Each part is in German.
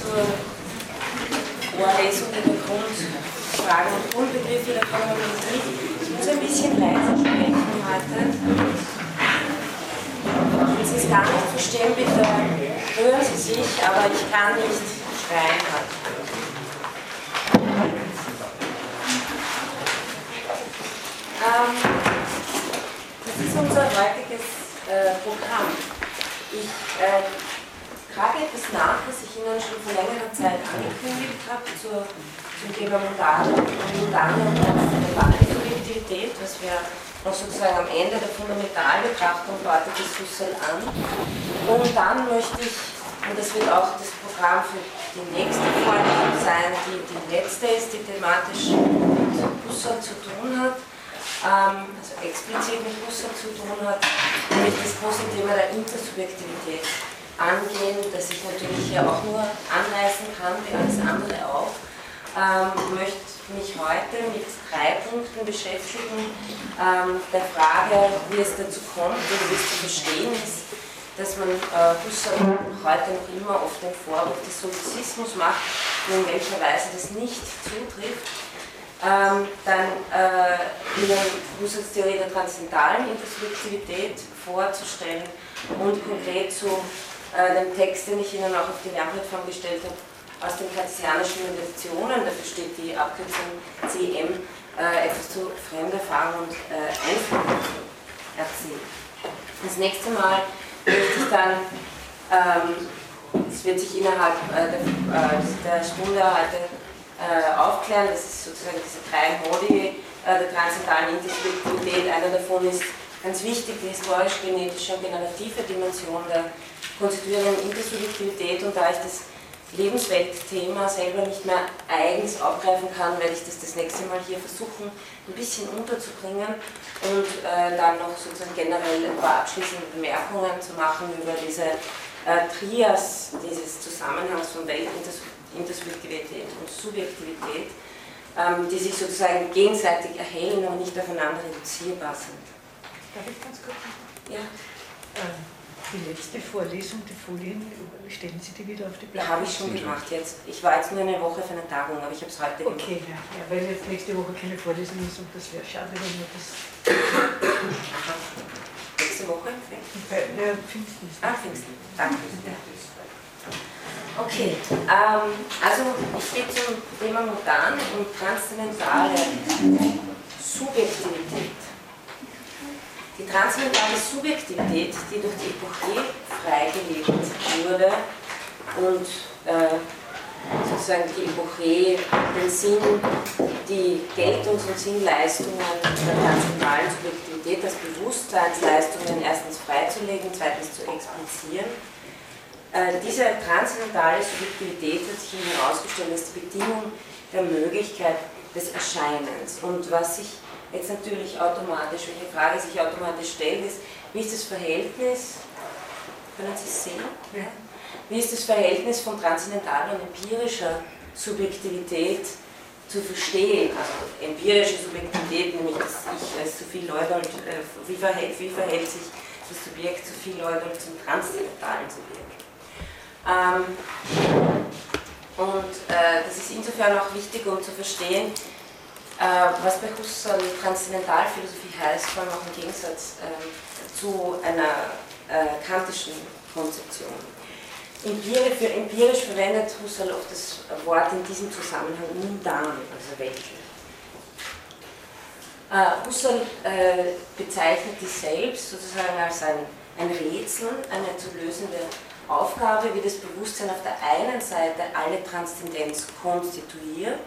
zur Vorlesung der Grundfragen und Grundbegriffe der Phänomenologie. Ich muss ein bisschen leiser sprechen heute. Wenn Sie es gar nicht verstehen, bitte hören Sie sich, aber ich kann nicht schreien. Ähm, das ist unser heutiges äh, Programm. Ich äh, trage etwas nach, was ich Ihnen schon vor längerer Zeit angekündigt habe zur, zum Thema moderne und relevante Subjektivität, was wir noch sozusagen am Ende der Fundamentalbetrachtung heute des Husserl an. Und dann möchte ich, und das wird auch das Programm für die nächste Vorlesung sein, die die letzte ist, die thematisch mit Husserl zu tun hat, ähm, also explizit mit Husserl zu tun hat, nämlich das große Thema der Intersubjektivität angehen, das ich natürlich hier auch nur anreißen kann, wie alles andere auch. Ähm, möchte mich heute mit drei Punkten beschäftigen. Ähm, der Frage, wie es dazu kommt und wie es zu verstehen ist, dass man äh, Husserl heute noch immer oft den Vorwurf des Solipsismus macht und in welcher Weise das nicht zutrifft. Ähm, dann äh, Ihnen Husserls Theorie der transzendentalen Intersubjektivität vorzustellen und konkret zu äh, dem Text, den ich Ihnen auch auf die Lernplattform gestellt habe, aus den kartesianischen Meditationen, dafür steht die Abkürzung CM, äh, etwas zu Fremderfahrung und äh, Einführung erzählen. Das nächste Mal möchte ich dann, ähm, es wird sich innerhalb äh, der, äh, der, Stunde heute äh, aufklären, das ist sozusagen diese drei Modi der transzendentalen Intersubjektivität. Einer davon ist ganz wichtig, die historisch-genetische und generative Dimension der konstituierenden Intersubjektivität und da ich das Lebensweltthema selber nicht mehr eigens aufgreifen kann, werde ich das das nächste Mal hier versuchen, ein bisschen unterzubringen und äh, dann noch sozusagen generell ein paar abschließende Bemerkungen zu machen über diese äh, Trias dieses Zusammenhangs von Weltintersubjektivität und Subjektivität, ähm, die sich sozusagen gegenseitig erhellen, aber nicht aufeinander reduzierbar sind. Darf ich ganz kurz? Ja. Ähm die letzte Vorlesung, die Folien, stellen Sie die wieder auf die Plattform? Habe ich schon gemacht jetzt. Ich war jetzt nur eine Woche für eine Tagung, aber ich habe es heute gemacht. Okay, ja, ja, weil jetzt nächste Woche keine Vorlesung ist und das wäre schade, wenn wir das. Nächste Woche? Ja, Pfingsten. Ah, Pfingsten. Danke. Ja. Okay, ähm, also ich gehe zum Thema Modern und transzendentale Subjektivität. Die transzendentale Subjektivität, die durch die Epoche freigelegt wurde und äh, sozusagen die Epoche den Sinn, die Geltungs- und Sinnleistungen der transzendentalen Subjektivität als Bewusstseinsleistungen erstens freizulegen, zweitens zu explizieren. Äh, diese transzendentale Subjektivität hat sich herausgestellt als die Bedingung der Möglichkeit des Erscheinens. Und was sich jetzt natürlich automatisch, welche Frage sich automatisch stellt, ist, wie ist das Verhältnis, können Sie es sehen? Ja. Wie ist das Verhältnis von transzendentaler und empirischer Subjektivität zu verstehen? Also empirische Subjektivität, nämlich das Ich als zu viel Leute, äh, wie, verhält, wie verhält sich das Subjekt zu viel Leute zum transzendentalen Subjekt? Ähm, und äh, das ist insofern auch wichtig, um zu verstehen, was bei Husserl Transzendentalphilosophie heißt, vor allem auch im Gegensatz ähm, zu einer äh, kantischen Konzeption. Empirisch, verwendet Husserl oft das Wort in diesem Zusammenhang mundan, also weltlich. Äh, Husserl äh, bezeichnet die Selbst sozusagen als ein, ein Rätsel, eine zu lösende Aufgabe, wie das Bewusstsein auf der einen Seite alle Transzendenz konstituiert,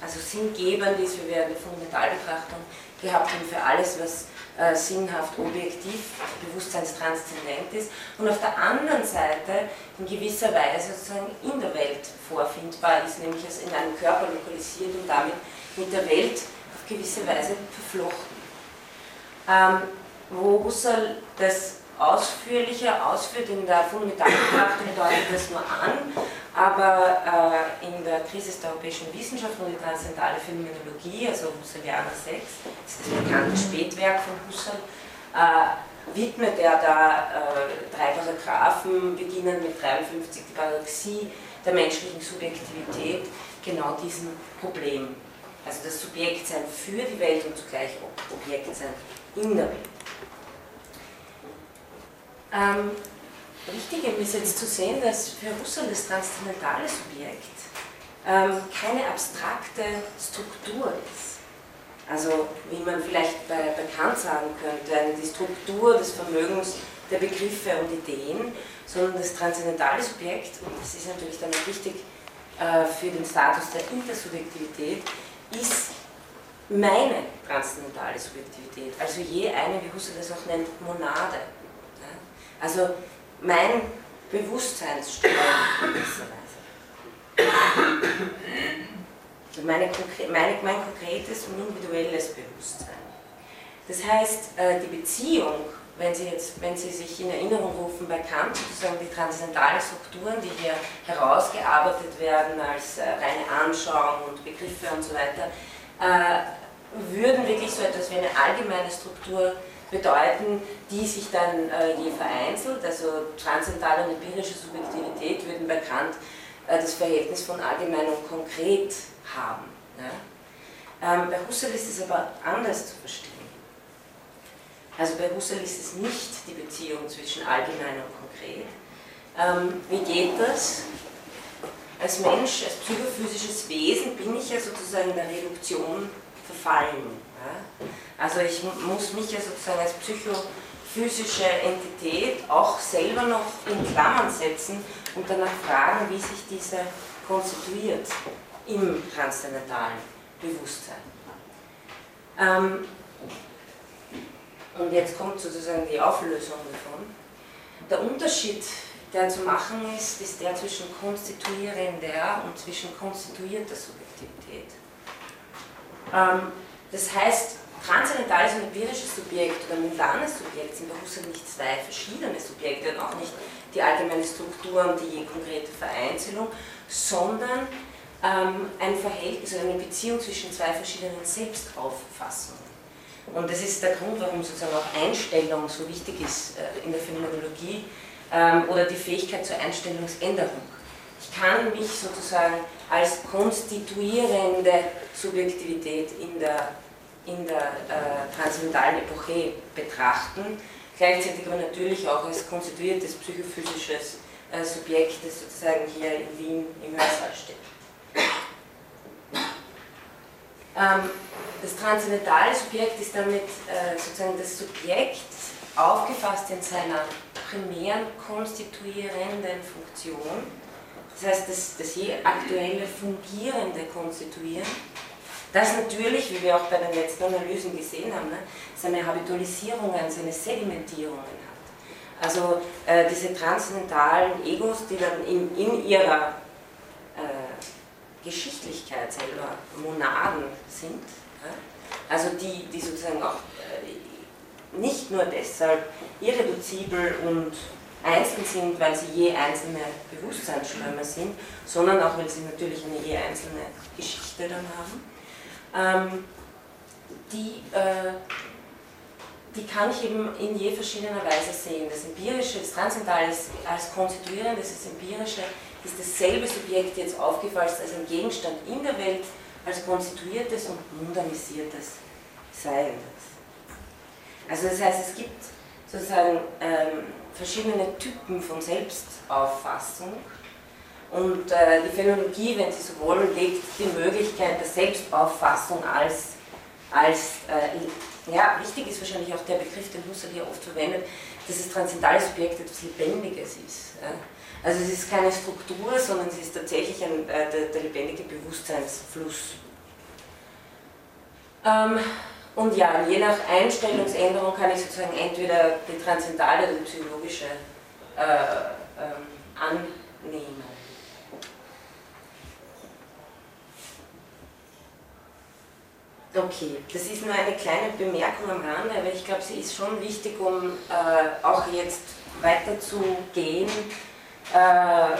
also sinngebend ist, wir in der Fundamentalbetrachtung gehabt haben, für alles, was äh, sinnhaft, objektiv, bewusstseinstranszendent ist und auf der anderen Seite in gewisser Weise sozusagen in der Welt vorfindbar ist, nämlich als in einem Körper lokalisiert und damit mit der Welt auf gewisse Weise verflochten. Ähm, wo Husserl das ausführlicher ausführt in der Fundamentalbetrachtung, deutet das nur an, aber äh, in der Krise der europäischen Wissenschaft und die transzendentale Phänomenologie, also Husserlianer 6, das ist das bekannte Spätwerk von Husserl, äh, widmet er da äh, drei Paragraphen, beginnend mit 53 die Paradoxie der menschlichen Subjektivität genau diesem Problem. Also das Subjektsein für die Welt und zugleich Objektsein in der Welt. Ähm, wichtig ist jetzt zu sehen, dass für Husserl das transzendentale Subjekt ähm, keine abstrakte Struktur ist. Also wie man vielleicht bei, bei Kant sagen könnte, die Struktur des Vermögens der Begriffe und Ideen, sondern das transzendentale Subjekt, und das ist natürlich dann auch wichtig äh, für den Status der Intersubjektivität, ist meine transzendentale Subjektivität, also je eine, wie Husserl das auch nennt, Monade. Also mein Bewusstseinsstrom in gewisser Weise. Also meine, meine, mein konkretes und individuelles Bewusstsein. Das heißt, äh, die Beziehung wenn Sie, jetzt, wenn Sie sich in Erinnerung rufen bei Kant, sozusagen die transzendentalen Strukturen, die hier herausgearbeitet werden als äh, reine Anschauung und Begriffe und so weiter, äh, würden wirklich so etwas wie eine allgemeine Struktur bedeuten, die sich dann äh, je vereinzelt, also transzendentale und empirische Subjektivität würden bei Kant äh, das Verhältnis von allgemein und konkret haben. Ja? Ähm, bei Husserl ist es aber anders zu verstehen. Also bei Husserl ist es nicht die Beziehung zwischen allgemein und konkret. Ähm, wie geht das? Als Mensch, als psychophysisches Wesen bin ich ja sozusagen der Reduktion verfallen. Also ich muss mich ja sozusagen als psychophysische Entität auch selber noch in Klammern setzen und danach fragen, wie sich diese konstituiert im transzendentalen Bewusstsein. Ähm, und jetzt kommt sozusagen die Auflösung davon. Der Unterschied, der zu machen ist, ist der zwischen konstituierender und zwischen konstituierter Subjektivität. Ähm, das heißt, transzendentales und empirisches Subjekt oder mundanes Subjekt sind bei Husserl nicht zwei verschiedene Subjekte und auch nicht die allgemeine Struktur und die konkrete Vereinzelung, sondern ähm, ein Verhältnis, also eine Beziehung zwischen zwei verschiedenen Selbstauffassungen. Und das ist der Grund, warum sozusagen auch Einstellung so wichtig ist äh, in der Phänomenologie ähm, oder die Fähigkeit zur Einstellungsänderung. Ich kann mich sozusagen als konstituierende Subjektivität in der, in der äh, transzendentalen Epoche betrachten, gleichzeitig aber natürlich auch als konstituiertes psychophysisches äh, Subjekt, das sozusagen hier in Wien im Hörsaal steht. Ähm, das transzendentale Subjekt ist damit äh, sozusagen das Subjekt, aufgefasst in seiner primären konstituierenden Funktion, das heißt das, das je aktuelle fungierende Konstituieren, das natürlich, wie wir auch bei den letzten Analysen gesehen haben, ne, seine Habitualisierungen, seine Sedimentierungen hat. Also äh, diese transzendentalen Egos, die dann in, in ihrer äh, Geschichtlichkeit selber Monaden sind, also die, die sozusagen auch äh, nicht nur deshalb irreduzibel und einzeln sind, weil sie je einzelne Bewusstseinsströme sind, sondern auch, weil sie natürlich eine je einzelne Geschichte dann haben. Ähm, die, äh, die kann ich eben in je verschiedener Weise sehen. Das Empirische, das Transzendentale als konstituierendes, das Empirische ist dasselbe Subjekt jetzt aufgefasst als ein Gegenstand in der Welt, als konstituiertes und mundanisiertes Seiendes. Also das heißt, es gibt sozusagen ähm, verschiedene Typen von Selbstauffassung und äh, die Phänomenologie, wenn Sie so wollen, legt die Möglichkeit der Selbstauffassung als, als äh, ja, wichtig ist wahrscheinlich auch der Begriff, den Husserl hier oft verwendet, dass das transzendentale Subjekt etwas Lebendiges ist. Ja? Also es ist keine Struktur, sondern es ist tatsächlich ein, äh, der, der, lebendige Bewusstseinsfluss. Ähm, und ja, je nach Einstellungsänderung kann ich sozusagen entweder die transzendale oder die psychologische äh, ähm, annehmen. Okay, das ist nur eine kleine Bemerkung am Rande, aber ich glaube, sie ist schon wichtig, um äh, auch jetzt weiterzugehen äh,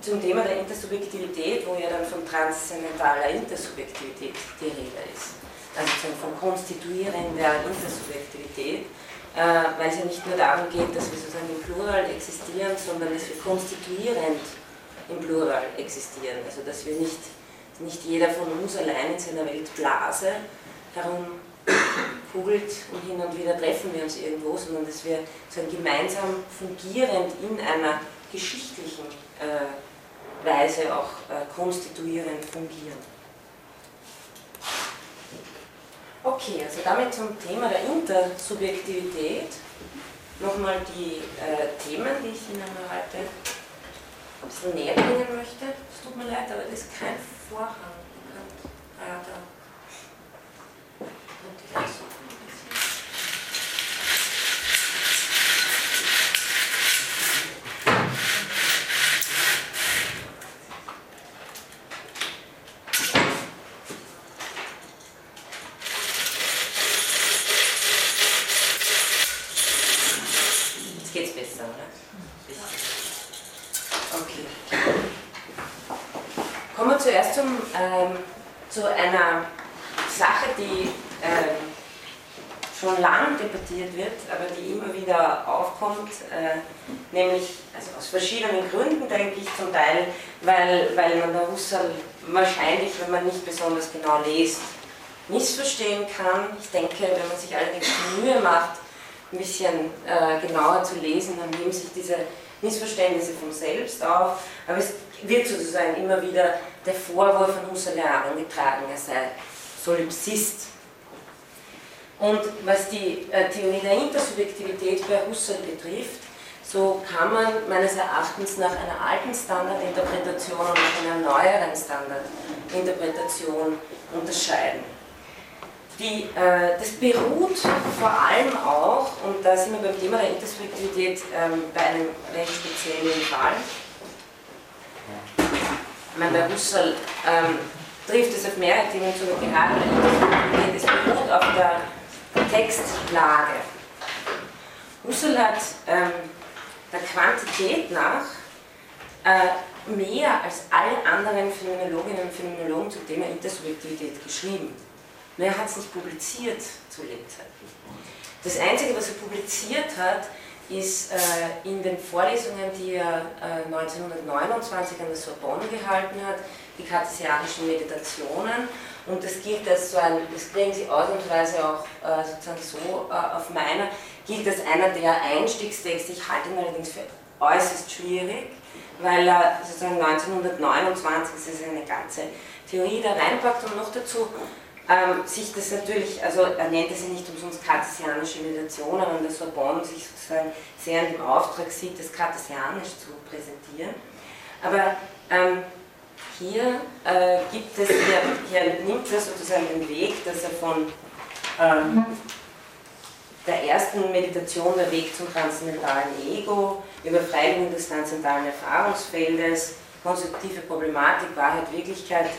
zum Thema der Intersubjektivität, wo ja dann von transzendentaler Intersubjektivität die Rede ist. Also von konstituierender Intersubjektivität, äh, weil es ja nicht nur darum geht, dass wir sozusagen im Plural existieren, sondern dass wir konstituierend im Plural existieren. Also dass wir nicht, nicht jeder von uns allein in seiner Weltblase herumkugelt und hin und wieder treffen wir uns irgendwo, sondern dass wir so gemeinsam fungierend in einer geschichtlichen äh, Weise auch äh, konstituierend fungieren. Okay, also damit zum Thema der Intersubjektivität. Nochmal die äh, Themen, die ich Ihnen heute ein bisschen näher bringen möchte. Es tut mir leid, aber das ist kein foire à l'intérieur. Lang debattiert wird, aber die immer wieder aufkommt, äh, nämlich also aus verschiedenen Gründen, denke ich, zum Teil, weil, weil man der Husserl wahrscheinlich, wenn man nicht besonders genau liest, missverstehen kann. Ich denke, wenn man sich allerdings die Mühe macht, ein bisschen äh, genauer zu lesen, dann nehmen sich diese Missverständnisse von selbst auf, aber es wird sozusagen immer wieder der Vorwurf von Husserl herangetragen, er sei Solipsist. Und was die äh, Theorie der Intersubjektivität bei Husserl betrifft, so kann man meines Erachtens nach einer alten Standardinterpretation und einer neueren Standardinterpretation unterscheiden. Die, äh, das beruht vor allem auch, und da sind wir beim Thema der Intersubjektivität ähm, bei einem recht speziellen Fall, ich meine, bei Husserl ähm, trifft es auf mehrere Themen zu, gerade bei es beruht auf der Textlage. Husserl hat ähm, der Quantität nach äh, mehr als alle anderen Phänomenologinnen und Phänomenologen zum Thema Intersubjektivität geschrieben. Nur er hat es nicht publiziert zu Lebzeiten. Das Einzige, was er publiziert hat, ist äh, in den Vorlesungen, die er äh, 1929 an der Sorbonne gehalten hat, die kartesianischen Meditationen. Und das gilt als so ein, das kriegen Sie ausnahmsweise auch äh, sozusagen so äh, auf meiner, gilt als einer der Einstiegstexte. Ich halte ihn allerdings für äußerst schwierig, weil er sozusagen 1929, das ist eine ganze Theorie da reinpackt und noch dazu ähm, sich das natürlich, also er nennt es ja nicht umsonst kartesianische Meditation, aber der Sorbonne sich sozusagen sehr in dem Auftrag sieht, das kartesianisch zu präsentieren. Aber ähm, hier äh, gibt es, hier, hier, nimmt er sozusagen den Weg, dass er von ähm, der ersten Meditation, der Weg zum transzendentalen Ego, über Freigung des transzendentalen Erfahrungsfeldes, konstruktive Problematik, Wahrheit, Wirklichkeit,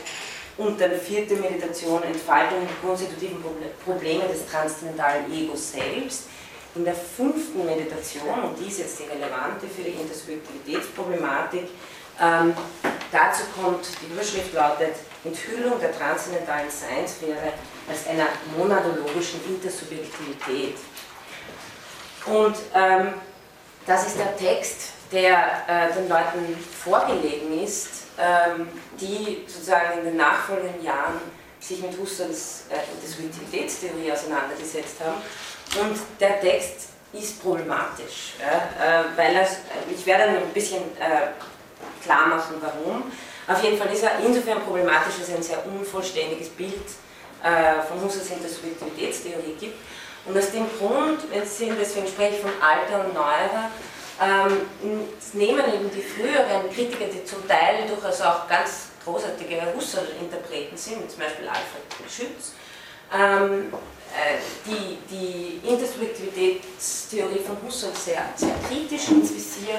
und dann vierte Meditation, Entfaltung der konstitutiven Probleme des transzendentalen Egos selbst. In der fünften Meditation, und die ist jetzt die relevante für die Intersubjektivitätsproblematik, ähm, dazu kommt, die Überschrift lautet Enthüllung der transzendentalen Seinsphäre als einer monadologischen Intersubjektivität. Und ähm, das ist der Text, der äh, den Leuten vorgelegen ist, ähm, die sozusagen in den nachfolgenden Jahren sich mit Husserls äh, Intersubjektivitätstheorie auseinandergesetzt haben. Und der Text ist problematisch, ja, äh, weil er, ich werde ein bisschen äh, klar machen, warum. Auf jeden Fall ist er insofern problematisch, dass er ein sehr unvollständiges Bild äh, von Husserls Intersubjektivitätstheorie gibt. Und aus dem Grund, Sie sehen, deswegen spreche ich von alter und neuerer, ähm, nehmen eben die früheren Kritiker, die zum Teil durchaus auch ganz großartige Husserl-Interpreten sind, zum Beispiel Alfred Schütz, ähm, äh, die, die Intersubjektivitätstheorie von Husserl sehr, sehr kritisch ins Visier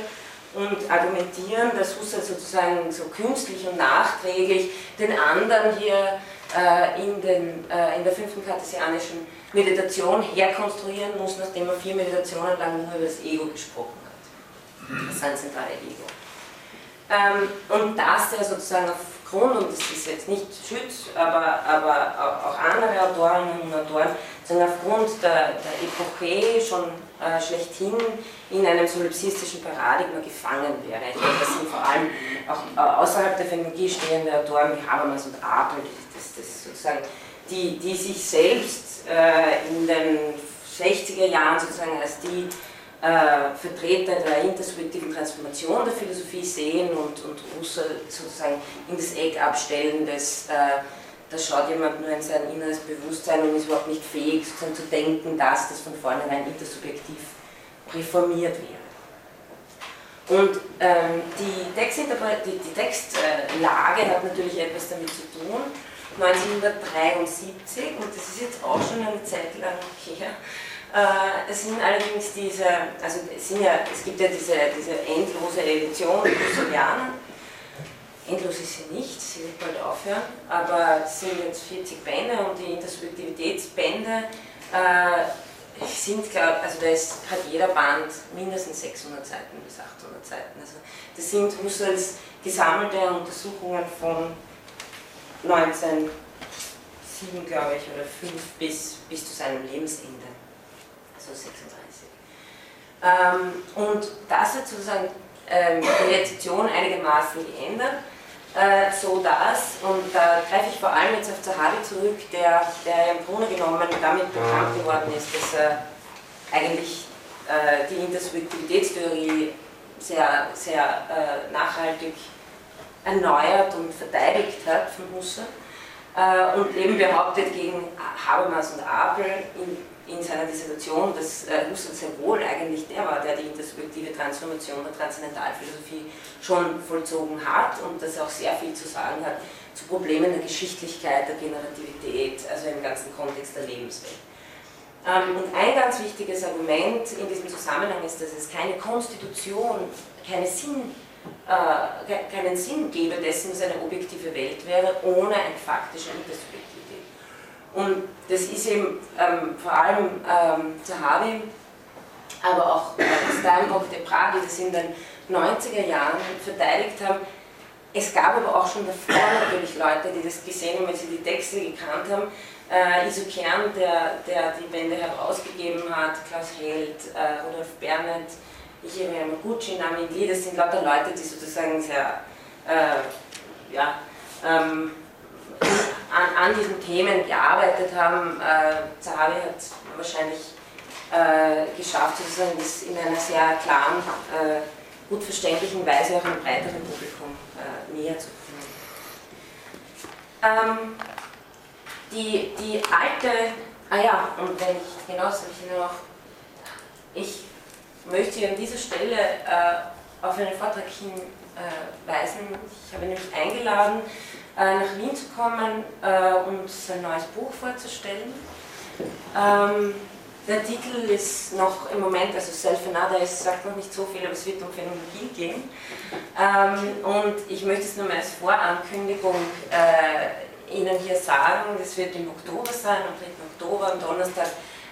und argumentieren, dass Husserl sozusagen so künstlich und nachträglich den anderen hier äh, in, den, äh, in der fünften kartesianischen Meditation herkonstruieren muss, nachdem er vier Meditationen lang nur über das Ego gesprochen hat sein zentrale Ego. Ähm, und dass der sozusagen aufgrund, und das ist jetzt nicht Schütz, aber, aber auch andere Autorinnen und Autoren, sondern aufgrund der, der Epoche schon äh, schlechthin in einem solipsistischen Paradigma gefangen wäre. Ich glaube, das sind vor allem auch äh, außerhalb der Phänomenologie stehende Autoren wie Habermas und Apel, das, das sozusagen, die, die sich selbst äh, in den 60er Jahren sozusagen als die äh, Vertreter der intersubjektiven Transformation der Philosophie sehen und, und Husserl sozusagen in das Eck abstellen, dass äh, da schaut jemand nur in sein inneres Bewusstsein und ist überhaupt nicht fähig, sozusagen zu denken, dass das von vornherein intersubjektiv reformiert wäre. Und ähm, die, die, die, Textlage hat natürlich etwas damit zu tun. 1973, und das ist jetzt auch schon eine Zeit lang her, äh, es sind allerdings diese, also es, sind ja, es gibt ja diese, diese endlose Edition Husserlianer, endlos ist sie nicht, sie wird bald aufhören, aber es sind jetzt 40 Bände und die Intersubjektivitätsbände äh, sind, glaube also da ist, hat jeder Band mindestens 600 Seiten bis 800 Seiten. Also das sind Husserls gesammelte Untersuchungen von 1907, glaube ich, oder 5 bis, bis zu seinem Lebensende, also 36. Ähm, und das hat sozusagen ähm, die Rezeption einigermaßen geändert äh, so dass, und da greife ich vor allem jetzt auf Zahavi zurück, der, der im Grunde genommen damit bekannt geworden ist, dass er eigentlich äh, die Intersubjektivitätstheorie sehr, sehr äh, nachhaltig erneuert und verteidigt hat von Husserl und eben behauptet gegen Habermas und Apel in in seiner Dissertation, dass äh, Husserl sehr wohl eigentlich der war, der die intersubjektive Transformation der Transzendentalphilosophie schon vollzogen hat und dass er auch sehr viel zu sagen hat zu Problemen der Geschichtlichkeit, der Generativität, also im ganzen Kontext der Lebenswelt. Ähm, und ein ganz wichtiges Argument in diesem Zusammenhang ist, dass es keine Konstitution, keine Sinn, äh, keinen Sinn gäbe dessen, dass eine objektive Welt wäre, ohne ein faktischer Intersubjektivität. Und das ist eben ähm, vor allem ähm, Zahavi, aber auch äh, Steinbock, de Pragi, das in den 90er Jahren verteidigt haben. Es gab aber auch schon davor natürlich Leute, die das gesehen haben, wenn sie die Texte gekannt haben. Äh, Iso Kern, der, der die Bände herausgegeben hat, Klaus Held, äh, Rudolf Bernet, Ichiro Yamaguchi, Nami Lee, das sind lauter Leute, die sozusagen sehr, äh, ja, ähm, an, an diesen Themen gearbeitet haben. Äh, Zahavi hat wahrscheinlich äh, geschafft, sozusagen das in einer sehr klaren, äh, gut verständlichen Weise auch einem breiteren Publikum äh, näher zu bringen. Ähm, die, die alte, ah ja, und wenn ich, genau, soll ich noch, ich möchte an dieser Stelle äh, auf einen Vortrag hinweisen. Ich habe nämlich eingeladen, nach Wien zu kommen äh, und sein neues Buch vorzustellen. Ähm, der Titel ist noch im Moment, also Self Another, es sagt noch nicht so viel, aber es wird um Phänomenologie gehen. Ähm, und ich möchte es nur mal als Vorankündigung äh, Ihnen hier sagen, das wird im Oktober sein, am 3. Oktober, am Donnerstag,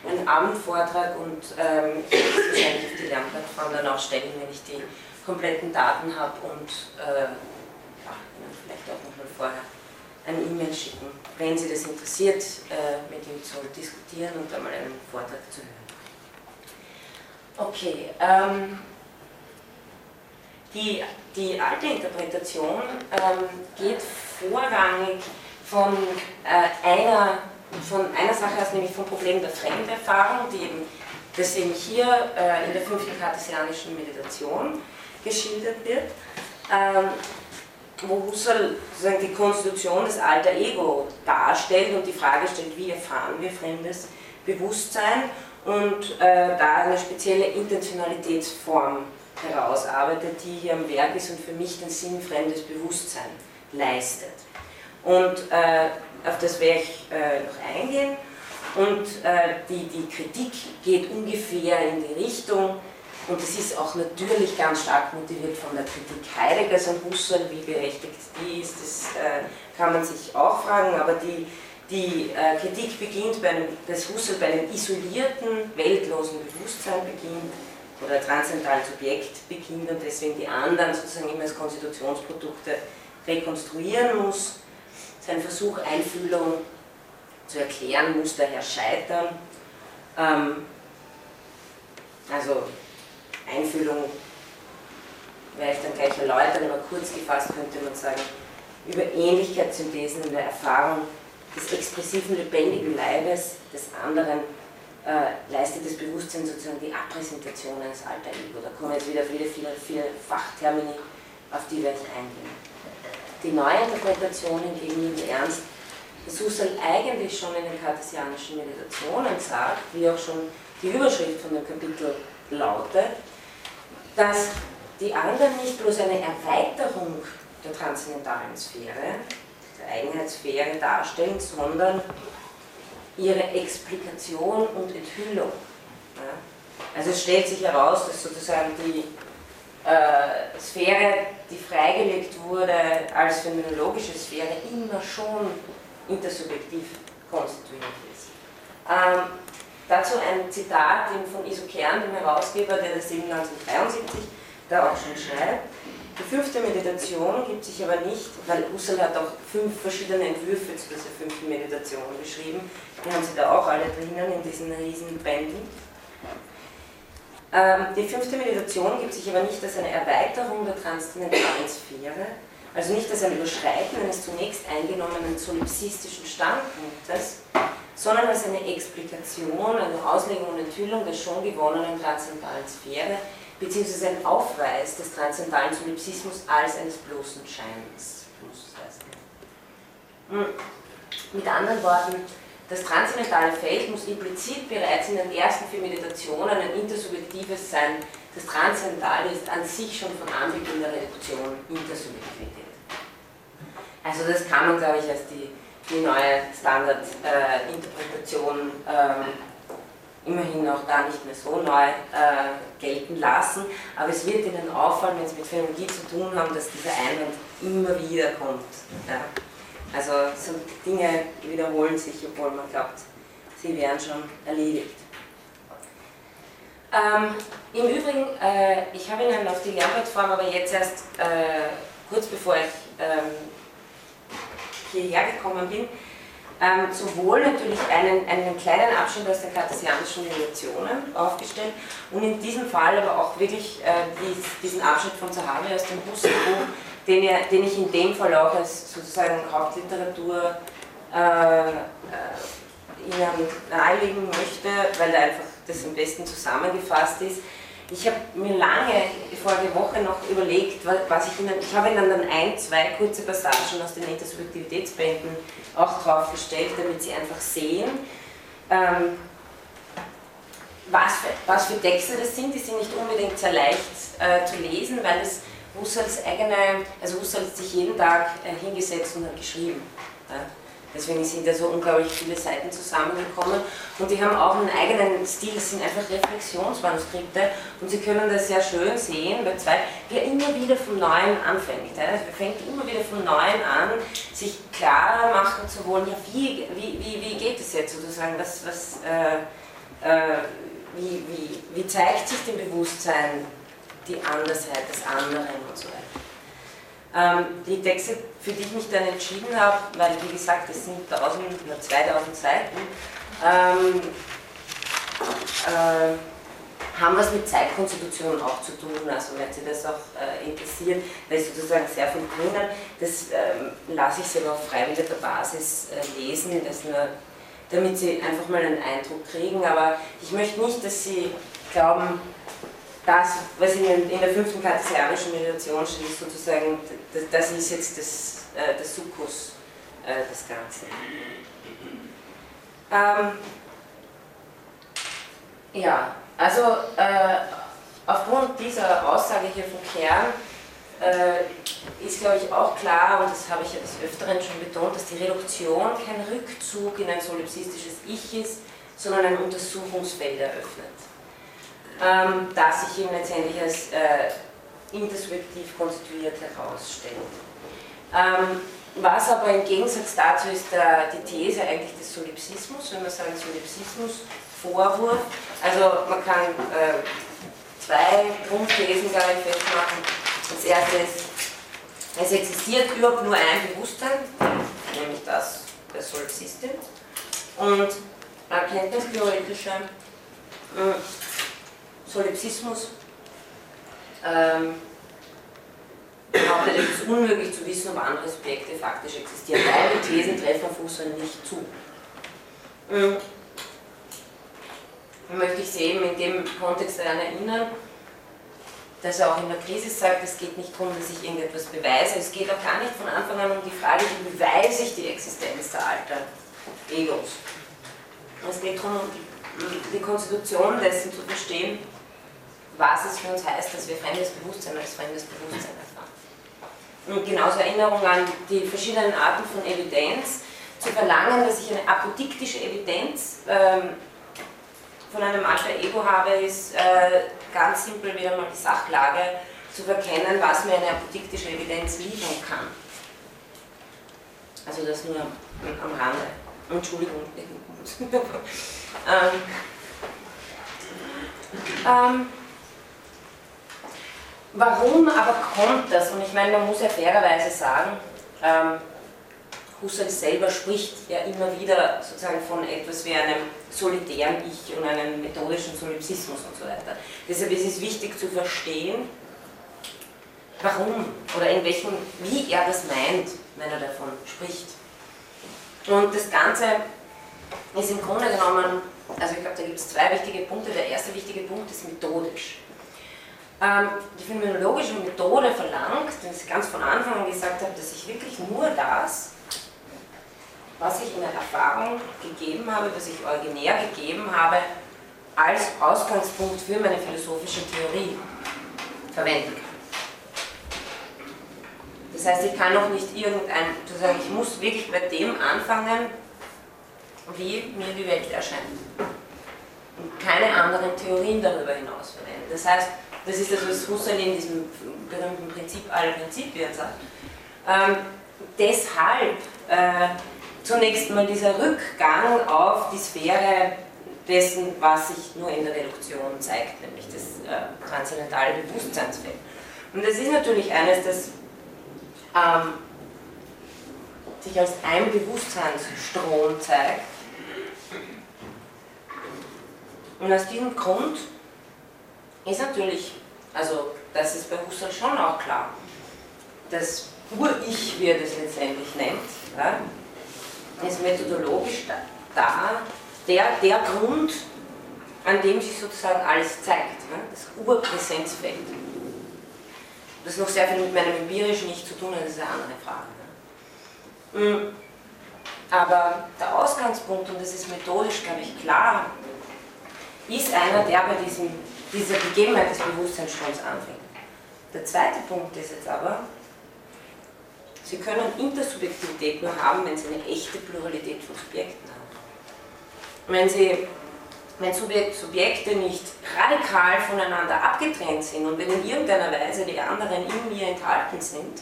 ein Abendvortrag und ähm, ich werde es wahrscheinlich auf die Lernplattform dann auch stellen, wenn ich die kompletten Daten habe und äh, ja, vielleicht auch nochmal vorher eine E-Mail schicken, wenn Sie das interessiert, äh, mit ihm zu diskutieren und einmal einen Vortrag zu hören. Okay, ähm, die, die alte Interpretation ähm, geht vorrangig von, äh, einer, von einer Sache aus, nämlich vom Problem der Fremderfahrung, die eben, das eben hier äh, in der fünften kartesianischen Meditation geschildert wird. Ähm, wo Husserl sozusagen die Konstitution des Alter Ego darstellt und die Frage stellt, wie erfahren wir fremdes Bewusstsein und äh, da eine spezielle Intentionalitätsform herausarbeitet, die hier am Werk ist und für mich den Sinn fremdes Bewusstsein leistet. Und äh, auf das werde ich äh, noch eingehen. Und äh, die, die Kritik geht ungefähr in die Richtung, und das ist auch natürlich ganz stark motiviert von der Kritik Heideggers an Husserl, wie berechtigt die ist, das äh, kann man sich auch fragen, aber die, die äh, Kritik beginnt, bei dass Husserl bei einem isolierten, weltlosen Bewusstsein beginnt oder transzendentalen Subjekt beginnt und deswegen die anderen sozusagen immer als Konstitutionsprodukte rekonstruieren muss. Sein Versuch, Einfühlung zu erklären, muss daher scheitern. Ähm, also Einfühlung werde ich dann gleich erläutern, aber kurz gefasst könnte man sagen, über Ähnlichkeitssynthesen in der Erfahrung des expressiven, lebendigen Leibes des anderen äh, leistet das Bewusstsein sozusagen die Abpräsentation eines alter Ego. Da kommen jetzt wieder viele, viele, viele Fachtermini, auf die werde ich eingehen. Die neue Interpretation hingegen nimmt ernst, dass Husserl eigentlich schon in den kartesianischen Meditationen sagt, wie auch schon die Überschrift von dem Kapitel lautet, dass die anderen nicht bloß eine Erweiterung der transzendentalen Sphäre, der Eigenheitssphäre darstellen, sondern ihre Explikation und Enthüllung. Also es stellt sich heraus, dass sozusagen die äh, Sphäre, die freigelegt wurde als phänomenologische Sphäre, immer schon intersubjektiv konstituiert ist. Ähm, dazu ein Zitat von Iso Kern, dem Herausgeber, der das 1973 da auch schon schreibt. Die fünfte Meditation gibt sich aber nicht, weil Husserl hat auch fünf verschiedene Entwürfe zu dieser fünften Meditation beschrieben. Die haben Sie da auch alle drinnen in diesen riesen Bänden. Ähm, die fünfte Meditation gibt sich aber nicht als eine Erweiterung der transzendentalen Sphäre, also nicht als ein Überschreiten eines zunächst eingenommenen solipsistischen Standpunktes, sondern als eine Explikation, eine Auslegung und Enthüllung der schon gewonnenen transzendentalen Sphäre, beziehungsweise ein Aufweis des transzendentalen Solipsismus als eines bloßen Scheins. Hm. Mit anderen Worten, das transzendentale Feld muss implizit bereits in den ersten vier Meditationen ein intersubjektives sein. Das Transzendentale ist an sich schon von Anbeginn der Reduktion Intersubjektivität. Also das kann man, glaube ich, als die, die neue Standardinterpretation äh, ähm, immerhin auch gar nicht mehr so neu äh, gelten lassen. Aber es wird Ihnen auffallen, wenn Sie mit Phänomenologie zu tun haben, dass dieser Einwand immer wieder kommt. Ja. Also so Dinge wiederholen sich, obwohl man glaubt, sie wären schon erledigt. Ähm, Im Übrigen, äh, ich habe Ihnen auf die Lernplattform aber jetzt erst äh, kurz bevor ich ähm, hierher gekommen bin, ähm, sowohl natürlich einen, einen kleinen Abschnitt aus den kartesianischen Relationen aufgestellt und in diesem Fall aber auch wirklich äh, dies, diesen Abschnitt von Zahavi aus dem Husserl-Buch, den, den, ich in dem Fall auch als sozusagen Hauptliteratur äh, äh, Ihnen nahelegen möchte, weil er einfach das am besten zusammengefasst ist. Ich habe mir lange, vorige Woche noch überlegt, was ich Ihnen, ich habe Ihnen dann ein, zwei kurze Passagen aus den Intersubjektivitätsbänden auch draufgestellt, damit Sie einfach sehen, ähm, was, für, was für Texte das sind. Die sind nicht unbedingt sehr leicht äh, zu lesen, weil es Husserls eigene, also Husserl hat sich jeden Tag äh, hingesetzt und hat geschrieben. Ja. Deswegen sind da so unglaublich viele Seiten zusammengekommen und die haben auch einen eigenen Stil, es sind einfach Reflexionsmanuskripte und Sie können das sehr schön sehen bei zwei, wie er immer wieder vom Neuen anfängt. Er fängt immer wieder vom Neuen an, sich klarer machen zu wollen, ja, wie, wie, wie, wie geht es jetzt sozusagen, was, was, äh, äh, wie, wie, wie zeigt sich dem Bewusstsein die Andersheit des anderen und so weiter. Ähm, die Texte, für die ich mich dann entschieden habe, weil wie gesagt, es sind 1000 oder 2000 Seiten, ähm, äh, haben was mit Zeitkonstitution auch zu tun. Also wenn Sie das auch äh, interessiert, da ist sozusagen sehr viel drinnen. Das ähm, lasse ich Sie aber auf freiwilliger Basis äh, lesen, das nur, damit Sie einfach mal einen Eindruck kriegen. Aber ich möchte nicht, dass Sie glauben, das, was in, in der fünften kartesianischen Meditation steht, ist sozusagen, das, das ist jetzt das, äh, der Sukkus äh, des Ganzen. Ähm, ja, also äh, aufgrund dieser Aussage hier von Kern äh, ist, glaube ich, auch klar, und das habe ich ja des Öfteren schon betont, dass die Reduktion kein Rückzug in ein solipsistisches Ich ist, sondern ein Untersuchungsfeld eröffnet ähm, das sich eben letztendlich als äh, intersubjektiv konstituiert herausstellt. Ähm, was aber im Gegensatz dazu ist der, die These eigentlich des Solipsismus, wenn man sagt Solipsismus, Vorwurf. Also man kann äh, zwei Grundthesen, glaube ich, festmachen. Das erste ist, es existiert überhaupt nur ein Bewusstsein, nämlich das der Solipsistin. und erkenntnistheoretische äh, Solipsismus ähm, es ist unmöglich zu wissen, ob andere Subjekte faktisch existieren. Beide Thesen treffen auf Husserl nicht zu. Ähm, möchte ich Sie eben in dem Kontext daran erinnern, dass er auch in der Krise sagt, es geht nicht darum, dass ich irgendetwas beweise, es geht auch gar nicht von Anfang an um die Frage, wie beweise ich die Existenz der alten Egos. Es geht darum, die Konstitution dessen zu verstehen, was es für uns heißt, dass wir fremdes Bewusstsein als fremdes Bewusstsein erfahren. Und genauso Erinnerung an die verschiedenen Arten von Evidenz, zu verlangen, dass ich eine apodiktische Evidenz ähm, von einem Alter Ego habe, ist äh, ganz simpel wieder mal die Sachlage zu verkennen, was mir eine apodiktische Evidenz liefern kann. Also das nur am Rande. Entschuldigung. ähm, ähm, warum aber kommt das? Und ich meine, man muss ja fairerweise sagen, ähm, Husserl selber spricht ja immer wieder sozusagen von etwas wie einem solitären Ich und einem methodischen Solipsismus und so weiter. Deshalb ist es wichtig zu verstehen, warum oder in welchem, wie er das meint, wenn er davon spricht. Und das Ganze ist im Grunde genommen, also ich glaube, da gibt es zwei wichtige Punkte. Der erste wichtige Punkt ist methodisch. Ähm, die phänomenologische Methode verlangt, dass ich ganz von Anfang an gesagt habe, dass ich wirklich nur das, was ich in der Erfahrung gegeben habe, was ich originär gegeben habe, als Ausgangspunkt für meine philosophische Theorie verwenden kann. Das heißt, ich kann noch nicht irgendein, sozusagen, ich muss wirklich bei dem anfangen, wie mir die Welt erscheint. Und keine anderen Theorien darüber hinaus verwenden. Das heißt, das ist das, was Husserl in diesem berühmten Prinzip aller Prinzipien sagt. Ähm, deshalb äh, zunächst mal dieser Rückgang auf die Sphäre dessen, was sich nur in der Reduktion zeigt, nämlich das äh, transzendentale Bewusstseinsfeld. Und das ist natürlich eines, das ähm, sich als ein Bewusstseinsstrom zeigt. Und aus diesem Grund ist natürlich, also das ist bei Husserl schon auch klar, das Ur-Ich, wie er das letztendlich nennt, ja, ist methodologisch da, der, der Grund, an dem sich sozusagen alles zeigt, ne? das Urpräsenzfeld. Das noch sehr viel mit meinem Empirischen nicht zu tun das ist eine andere Frage. Ne? Mm. Aber der Ausgangspunkt, und das ist methodisch, glaube ich, klar, ist einer, der bei diesem, dieser Gegebenheit des Bewusstseinsstroms anfängt. Der zweite Punkt ist jetzt aber, Sie können Intersubjektivität nur haben, wenn Sie eine echte Pluralität von Subjekten haben. Wenn, Sie, wenn Subjekte nicht radikal voneinander abgetrennt sind und wenn in irgendeiner Weise die anderen in mir enthalten sind,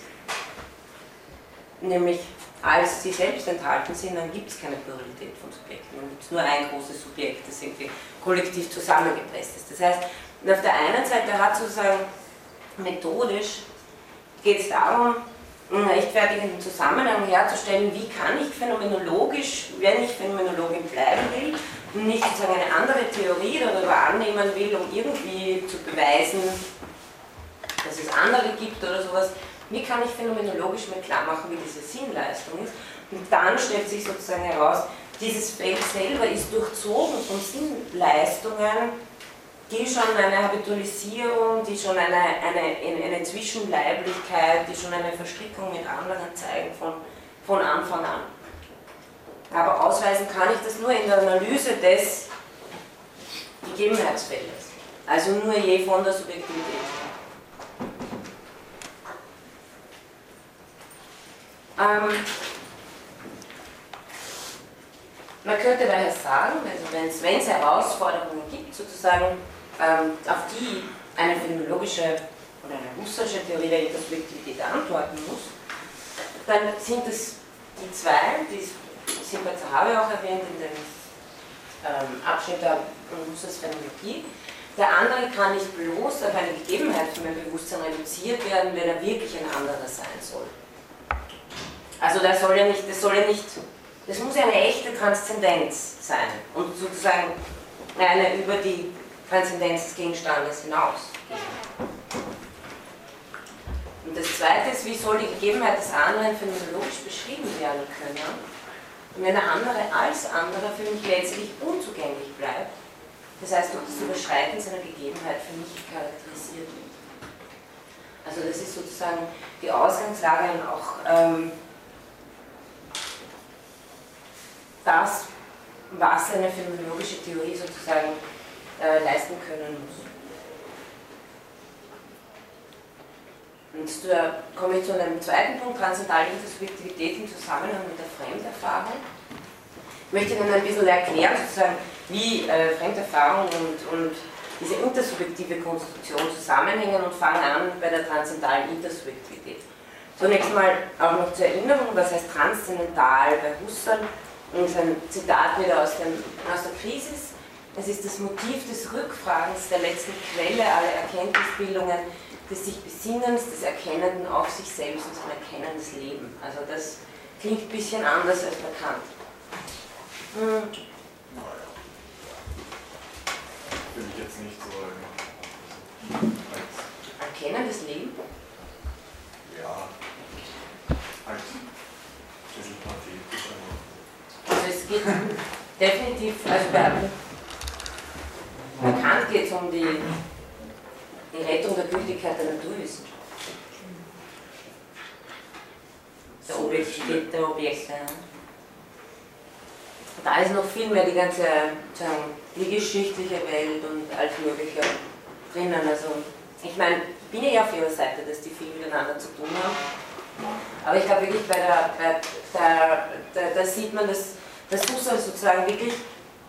nämlich als sie selbst enthalten sind, dann gibt es keine Pluralität von Subjekten. Dann gibt es nur ein großes Subjekt, das irgendwie kollektiv zusammengepresst ist. Das heißt, auf der einen Seite hat sozusagen methodisch geht es darum, einen rechtfertigenden Zusammenhang herzustellen, wie kann ich phänomenologisch, wenn ich Phänomenologin bleiben will und nicht sozusagen eine andere Theorie darüber annehmen will, um irgendwie zu beweisen, dass es andere gibt oder sowas, wie kann ich phänomenologisch mir klar machen, wie diese Sinnleistung ist. Und dann stellt sich sozusagen heraus, dieses Feld selber ist durchzogen von Sinnleistungen, die schon eine Habitualisierung, die schon eine, eine, eine Zwischenleiblichkeit, die schon eine Verstrickung mit anderen zeigen von, von Anfang an. Aber ausweisen kann ich das nur in der Analyse des Gegebenheitsfeldes, also nur je von der Subjektivität. Ähm, man könnte daher sagen, also wenn es Herausforderungen gibt, sozusagen ähm, auf die eine phänomenologische oder eine Husserlsche Theorie der Intersubjektivität antworten muss, dann sind es die zwei, die Siebert Zahabe auch erwähnt in dem ähm, Abschnitt der Husserls Phänomenologie. Der andere kann nicht bloß auf eine Gegebenheit von meinem Bewusstsein reduziert werden, wenn er wirklich ein anderer sein soll. Also der soll ja nicht, das soll ja nicht das muss eine echte Transzendenz sein und sozusagen eine über die Transzendenz des Gegenstandes hinaus. Und das zweite ist, wie soll die Gegebenheit des anderen phänomenologisch beschrieben werden können, wenn der andere als anderer für mich letztlich unzugänglich bleibt, das heißt durch das Überschreiten seiner Gegebenheit für mich charakterisiert wird. Also das ist sozusagen die Ausgangslage und auch ähm, das, was eine phänomenologische Theorie sozusagen äh, leisten können muss. Und da komme ich zu einem zweiten Punkt, transzendentale Intersubjektivität im Zusammenhang mit der Fremderfahrung. Ich möchte Ihnen ein bisschen erklären, sozusagen, wie äh, Fremderfahrung und, und diese intersubjektive Konstitution zusammenhängen und fange an bei der transzendentalen Intersubjektivität. Zunächst mal auch noch zur Erinnerung, was heißt transzendental bei Husserl und ein Zitat wieder aus, dem, aus der Krisis. Es ist das Motiv des Rückfragens der letzten Quelle aller Erkenntnisbildungen, des sich Besinnens, des Erkennenden auf sich selbst und sein erkennendes Leben. Also das klingt ein bisschen anders als bekannt. Hm. Will ich jetzt nicht so Erkennendes Leben? Ja, halt pathetisch. Also es geht definitiv, also bei bekannt geht es um die, die Rettung der Gültigkeit der Naturwissenschaft. Der Objektivität der Objekte. Da ist noch viel mehr die ganze sagen, die geschichtliche Welt und alles Mögliche drinnen. Also ich meine, ich bin ja auf ihrer Seite, dass die viel miteinander zu tun haben. Aber ich glaube wirklich, bei der, bei der, da, da sieht man, dass, dass Husserl sozusagen wirklich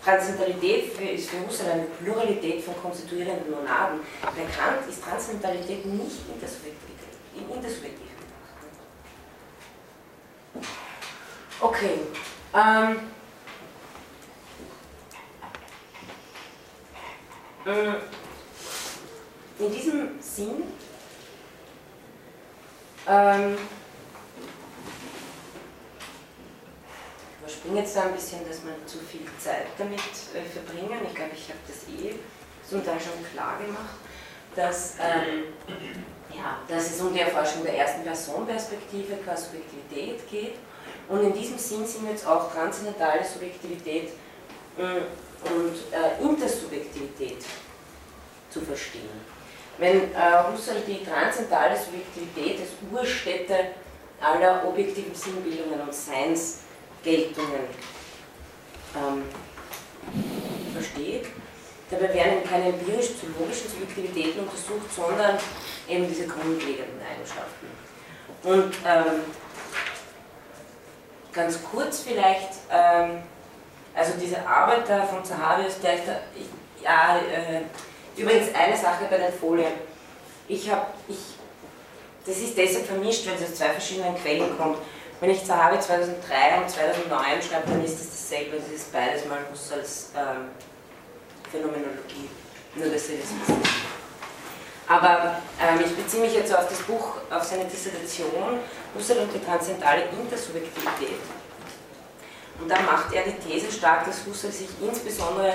Transzendentalität ist für Husserl eine Pluralität von konstituierenden Monaden. Bekannt ist Transzendentalität nicht intersubjektiv. Okay. Ähm, äh, in diesem Sinn ähm, überspringe jetzt da ein bisschen, dass wir zu viel Zeit damit äh, verbringen. Ich glaube, ich habe das eh zum Teil schon klar gemacht, dass, ähm, ja, dass es um die Erforschung der ersten Personperspektive qua Subjektivität geht. Und in diesem Sinn sind jetzt auch transzendentale Subjektivität äh, und äh, Intersubjektivität zu verstehen. Wenn äh, Husserl die transzendentale Subjektivität als Urstätte aller objektiven Sinnbildungen und Seinsgeltungen ähm, versteht, dabei werden keine empirisch-psychologischen Subjektivitäten untersucht, sondern eben diese grundlegenden Eigenschaften. Und ähm, ganz kurz vielleicht, ähm, also diese Arbeit da von Zahavius, der ich da, ich, ja, äh, Übrigens eine Sache bei den Folien. Ich habe, ich, das ist deshalb vermischt, weil es aus zwei verschiedenen Quellen kommt. Wenn ich Zahavi 2003 und 2009 schreibe, dann ist das dasselbe. Das ist beides mal Husserls ähm, Phänomenologie. Nur, dass ihr das wisst. Aber ähm, ich beziehe mich jetzt auf das Buch, auf seine Dissertation Husserl und die transzendentale Intersubjektivität. Und da macht er die These stark, dass Husserl sich insbesondere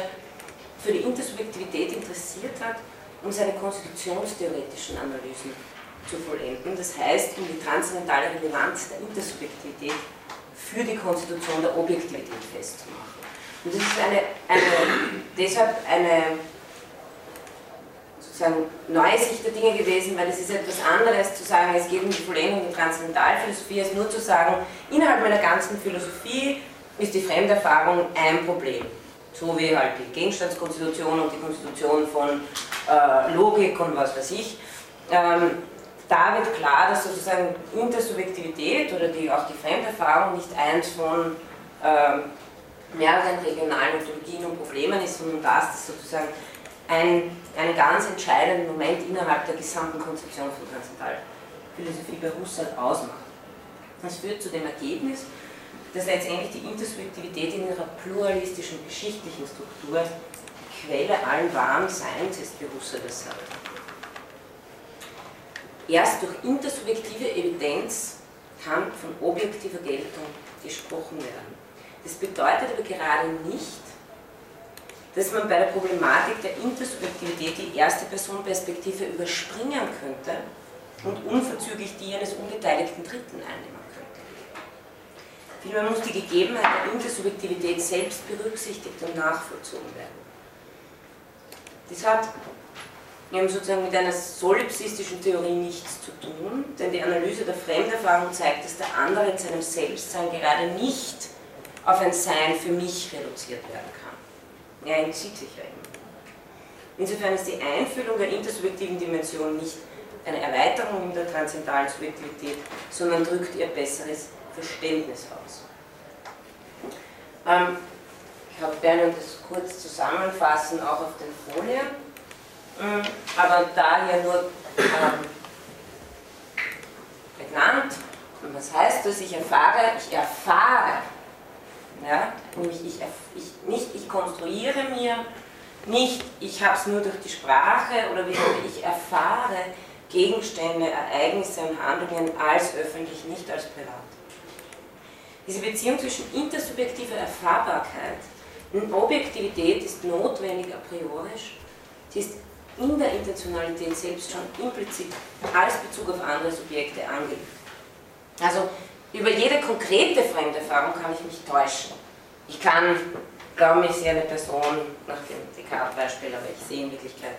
für die Intersubjektivität interessiert hat, um seine konstitutionstheoretischen Analysen zu vollenden. Das heißt, um die transzendentale Relevanz der Intersubjektivität für die Konstitution der Objektivität festzumachen. Und das ist eine, eine, deshalb eine sozusagen neue Sicht der Dinge gewesen, weil es ist etwas anderes zu sagen, es geht um die Vollendung der Transzendentalphilosophie, als nur zu sagen, innerhalb meiner ganzen Philosophie ist die Fremderfahrung ein Problem so wie halt die Gegenstandskonstitution und die Konstitution von äh, Logik und was weiß ich. Ähm, da wird klar, dass sozusagen Intersubjektivität oder die, auch die Fremderfahrung nicht eins von ähm, mehreren regionalen Ontologien und Problemen ist, sondern dass das sozusagen ein, einen ganz entscheidenden Moment innerhalb der gesamten Konzeption von Transzendentalphilosophie bei Husserl ausmacht. Das führt zu dem Ergebnis, dass letztendlich die Intersubjektivität in ihrer pluralistischen geschichtlichen Struktur Quelle allen wahren Seins ist, wie Husserl das sagt. Erst durch intersubjektive Evidenz kann von objektiver Geltung gesprochen werden. Das bedeutet aber gerade nicht, dass man bei der Problematik der Intersubjektivität die erste Personperspektive überspringen könnte und unverzüglich die eines unbeteiligten Dritten einnehmen könnte. Vielmehr muss die Gegebenheit der Intersubjektivität selbst berücksichtigt und nachvollzogen werden. Das hat eben sozusagen mit einer solipsistischen Theorie nichts zu tun, denn die Analyse der Fremderfahrung zeigt, dass der andere in seinem Selbstsein gerade nicht auf ein Sein für mich reduziert werden kann. Er entzieht sich ja immer. Insofern ist die Einfühlung der intersubjektiven Dimension nicht eine Erweiterung der transzendalen Subjektivität, sondern drückt ihr besseres Verständnis aus. Ähm, ich habe gerne das kurz zusammenfassen, auch auf den Folien, ähm, aber da hier nur ähm, prägnant. Und was heißt das? Ich erfahre, ich erfahre ja? Nämlich ich, ich, nicht ich konstruiere mir, nicht ich habe es nur durch die Sprache oder wie ich erfahre Gegenstände, Ereignisse und Handlungen als öffentlich, nicht als privat. Diese Beziehung zwischen intersubjektiver Erfahrbarkeit und Objektivität ist notwendig a priori. Sie ist in der Intentionalität selbst schon implizit als Bezug auf andere Subjekte angelegt. Also über jede konkrete Fremderfahrung kann ich mich täuschen. Ich kann glauben, ich sehe eine Person nach dem Descartes-Beispiel, aber ich sehe in Wirklichkeit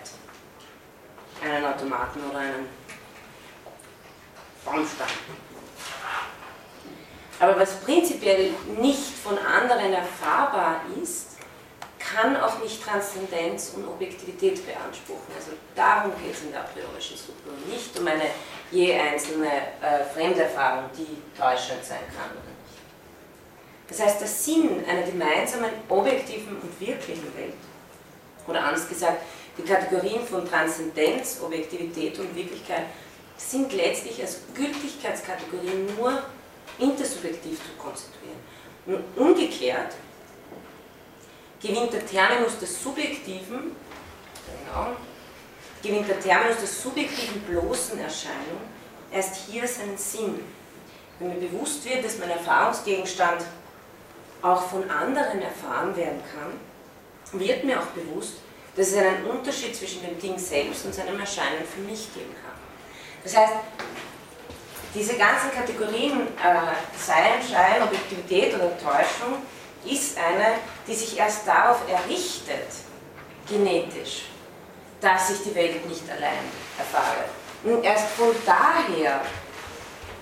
einen Automaten oder einen Baumstamm. Aber was prinzipiell nicht von anderen erfahrbar ist, kann auch nicht Transzendenz und Objektivität beanspruchen. Also darum geht es in der a priorischen Struktur, nicht um eine je einzelne äh, Fremderfahrung, die täuschend sein kann oder nicht. Das heißt, der Sinn einer gemeinsamen objektiven und wirklichen Welt, oder anders gesagt, die Kategorien von Transzendenz, Objektivität und Wirklichkeit sind letztlich als Gültigkeitskategorien nur intersubjektiv zu konstituieren. Und umgekehrt gewinnt der Terminus des Subjektiven, genau, gewinnt der Terminus der subjektiven bloßen Erscheinung erst hier seinen Sinn. Wenn mir bewusst wird, dass mein Erfahrungsgegenstand auch von anderen erfahren werden kann, wird mir auch bewusst, dass es einen Unterschied zwischen dem Ding selbst und seinem Erscheinen für mich geben kann. Das heißt, diese ganzen Kategorien äh, Sein, Schein, Objektivität oder Täuschung ist eine, die sich erst darauf errichtet, genetisch, dass ich die Welt nicht allein erfahre. Und erst von daher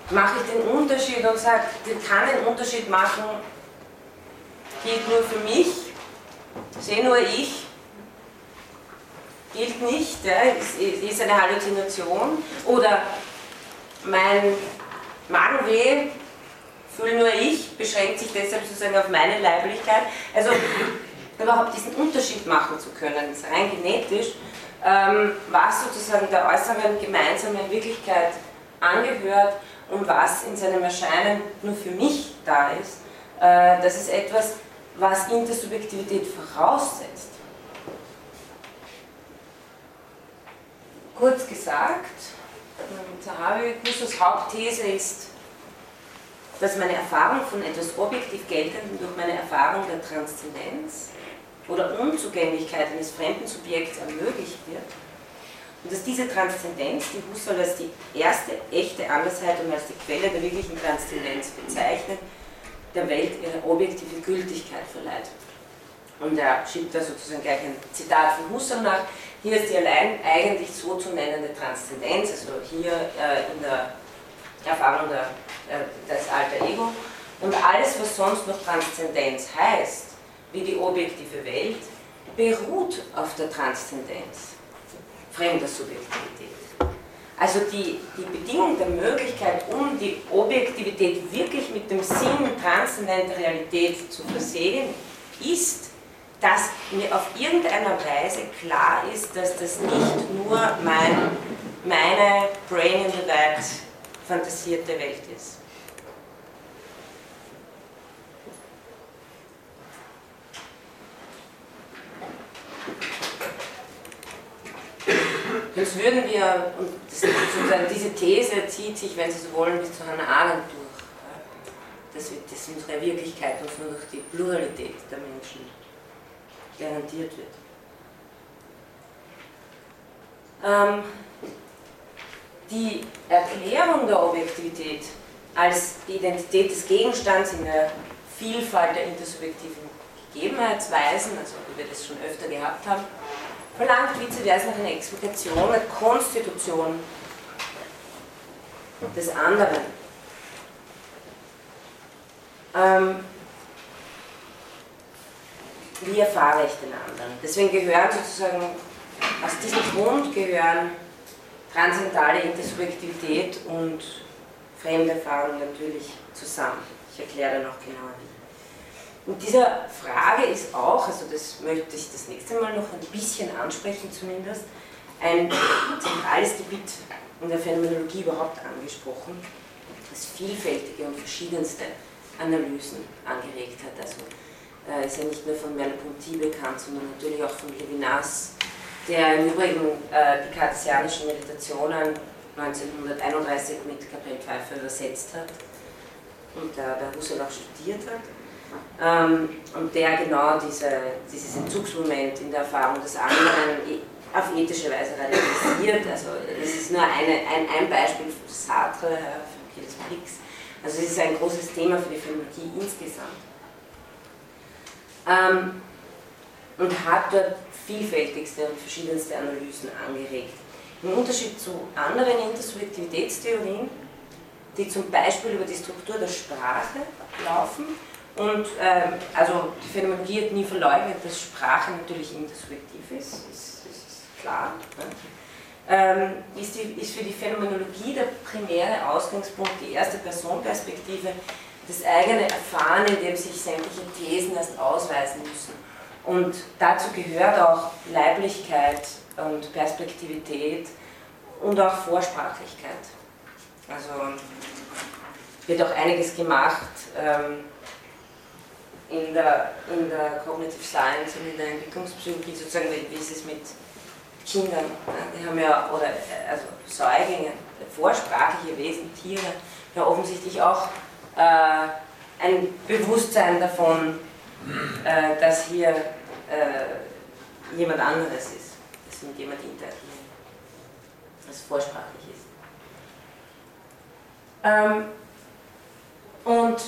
mache ich den Unterschied und sage, kann den Unterschied machen, gilt nur für mich, sehe nur ich, gilt nicht, ja, ist eine Halluzination oder mein Magenweh fühle nur ich, beschränkt sich deshalb sozusagen auf meine Leiblichkeit. Also überhaupt diesen Unterschied machen zu können, ist rein genetisch, ähm, was sozusagen der äußeren gemeinsamen Wirklichkeit angehört und was in seinem Erscheinen nur für mich da ist, äh, das ist etwas, was Intersubjektivität voraussetzt. Kurz gesagt, Zahavi Kussos Hauptthese ist, dass meine Erfahrung von etwas objektiv Geltendem durch meine Erfahrung der Transzendenz oder Unzugänglichkeit eines fremden Subjekts ermöglicht wird und dass diese Transzendenz, die Husserl als die erste echte Andersheit und als die Quelle der wirklichen Transzendenz bezeichnet, der Welt ihre objektive Gültigkeit verleiht. Und er schiebt da sozusagen gleich ein Zitat von Husserl nach. Hier ist die allein eigentlich so zu nennende Transzendenz, also hier äh, in der Erfahrung der, äh, des alter Ego. Und alles, was sonst noch Transzendenz heißt, wie die objektive Welt, beruht auf der Transzendenz fremder Subjektivität. Also die, die Bedingung der Möglichkeit, um die Objektivität wirklich mit dem Sinn transzendenter Realität zu versehen, ist, dass mir auf irgendeiner Weise klar ist, dass das nicht nur mein, meine Brain in the Light fantasierte Welt ist. Sonst würden wir, und das, diese These zieht sich, wenn Sie so wollen, bis zu Hannah Arendt durch, dass, wir, dass unsere Wirklichkeit uns nur durch die Pluralität der Menschen garantiert wird. Ähm, die Erklärung der Objektivität als die Identität des Gegenstands in der Vielfalt der intersubjektiven Gegebenheitsweisen, also wie wir das schon öfter gehabt haben, verlangt vice nach einer Explikation, einer Konstitution des anderen. Ähm, wie erfahre ich den anderen? Deswegen gehören sozusagen, aus diesem Grund gehören transzendentale Intersubjektivität und Fremderfahrung natürlich zusammen. Ich erkläre dann auch genauer wie. Und dieser Frage ist auch, also das möchte ich das nächste Mal noch ein bisschen ansprechen zumindest, ein zentrales Gebiet in der Phänomenologie überhaupt angesprochen, das vielfältige und verschiedenste Analysen angeregt hat. Also äh, ist ja nicht nur von Merleau-Ponty bekannt, sondern natürlich auch von Levinas, der im Übrigen äh, die kartesianischen Meditationen 1931 mit Kapell Pfeiffer übersetzt hat und äh, bei Husserl auch studiert hat. Ähm, und der genau diese, dieses Entzugsmoment in der Erfahrung des anderen e, auf ethische Weise radikalisiert. Also das ist nur eine, ein, ein Beispiel von Sartre, von Gilles Blix. Also es ist ein großes Thema für die Phänomenologie insgesamt. Ähm, und hat dort vielfältigste und verschiedenste Analysen angeregt. Im Unterschied zu anderen Intersubjektivitätstheorien, die zum Beispiel über die Struktur der Sprache laufen, und ähm, also die Phänomenologie hat nie verleugnet, dass Sprache natürlich intersubjektiv ist, ist, ist klar. Ne? Ähm, ist, die, ist für die Phänomenologie der primäre Ausgangspunkt die erste Personperspektive, das eigene Erfahren, in dem sich sämtliche Thesen erst ausweisen müssen. Und dazu gehört auch Leiblichkeit und Perspektivität und auch Vorsprachlichkeit. Also wird auch einiges gemacht ähm, in, der, in der Cognitive Science und in der Entwicklungspsychologie, sozusagen, wie ist es mit Kindern? Die haben ja, oder also Säuglinge, vorsprachliche Wesen, Tiere, ja offensichtlich auch äh, ein Bewusstsein davon, äh, dass hier äh, jemand anderes ist, dass mit jemand interagieren, das vorsprachlich ist. Ähm, und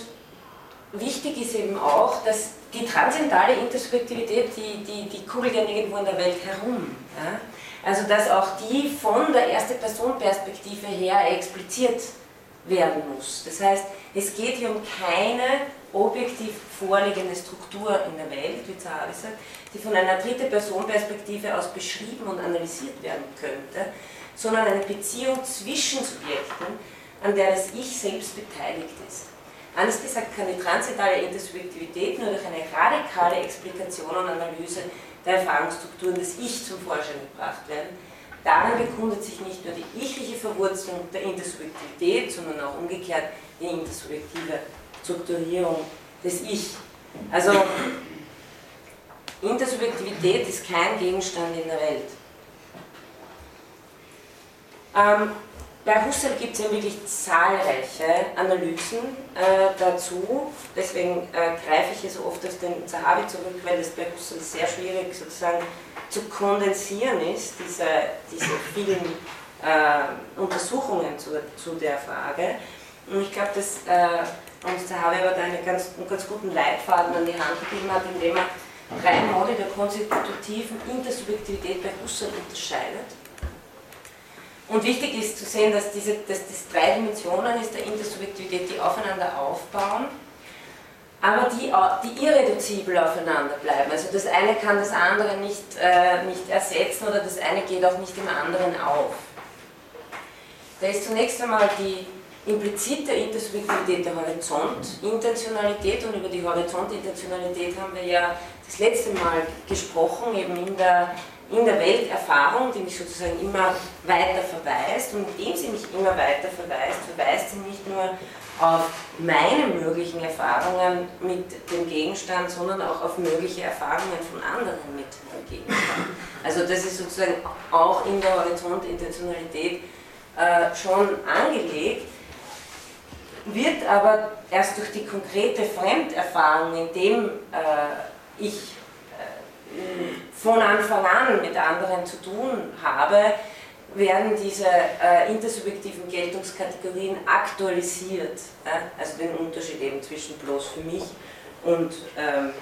wichtig ist eben auch, dass die transzendentale Intersubjektivität, die, die, die kugelt ja nirgendwo in der Welt herum. Ja? Also dass auch die von der erste Person Perspektive her expliziert werden muss. Das heißt, es geht hier um keine objektiv vorliegende Struktur in der Welt, wie Zahari sagt, die von einer dritte Person Perspektive aus beschrieben und analysiert werden könnte, sondern eine Beziehung zwischen Subjekten, an der das Ich selbst beteiligt ist. Anders gesagt kann die transzendentale Intersubjektivität nur durch eine radikale Explikation und Analyse der Erfahrungsstrukturen des Ich zum Vorschein gebracht werden. Darin bekundet sich nicht nur die ichliche Verwurzelung der Intersubjektivität, sondern auch umgekehrt die intersubjektive Strukturierung des Ich. Also Intersubjektivität ist kein Gegenstand in der Welt. Ähm, bei Husserl gibt es ja wirklich zahlreiche Analysen äh, dazu, deswegen äh, greife ich hier so oft auf den Zahavi zurück, weil es bei Husserl sehr schwierig sozusagen zu kondensieren ist, diese, diese vielen äh, Untersuchungen zu, zu der Frage. Und ich glaube, dass uns Zahavi aber da einen ganz, einen ganz guten Leitfaden an die Hand gegeben hat, indem er drei Modi der konstitutiven Intersubjektivität bei Husserl unterscheidet und wichtig ist zu sehen, dass, diese, dass das drei Dimensionen ist der Intersubjektivität, die aufeinander aufbauen, aber die, die irreduzibel aufeinander bleiben. Also das eine kann das andere nicht, äh, nicht ersetzen oder das eine geht auch nicht im anderen auf. Da ist zunächst einmal die implizite Intersubjektivität der Horizontintentionalität und über die Horizontintentionalität haben wir ja das letzte Mal gesprochen, eben in der in der Welterfahrung, die mich sozusagen immer weiter verweist. Und indem sie mich immer weiter verweist, verweist sie nicht nur auf meine möglichen Erfahrungen mit dem Gegenstand, sondern auch auf mögliche Erfahrungen von anderen mit dem Gegenstand. Also das ist sozusagen auch in der Horizontintentionalität äh, schon angelegt. Wird aber erst durch die konkrete Fremderfahrung, indem äh, ich äh, von Anfang an mit anderen zu tun habe, werden diese äh, intersubjektiven Geltungskategorien aktualisiert. Also den Unterschied eben zwischen bloß für mich und ähm,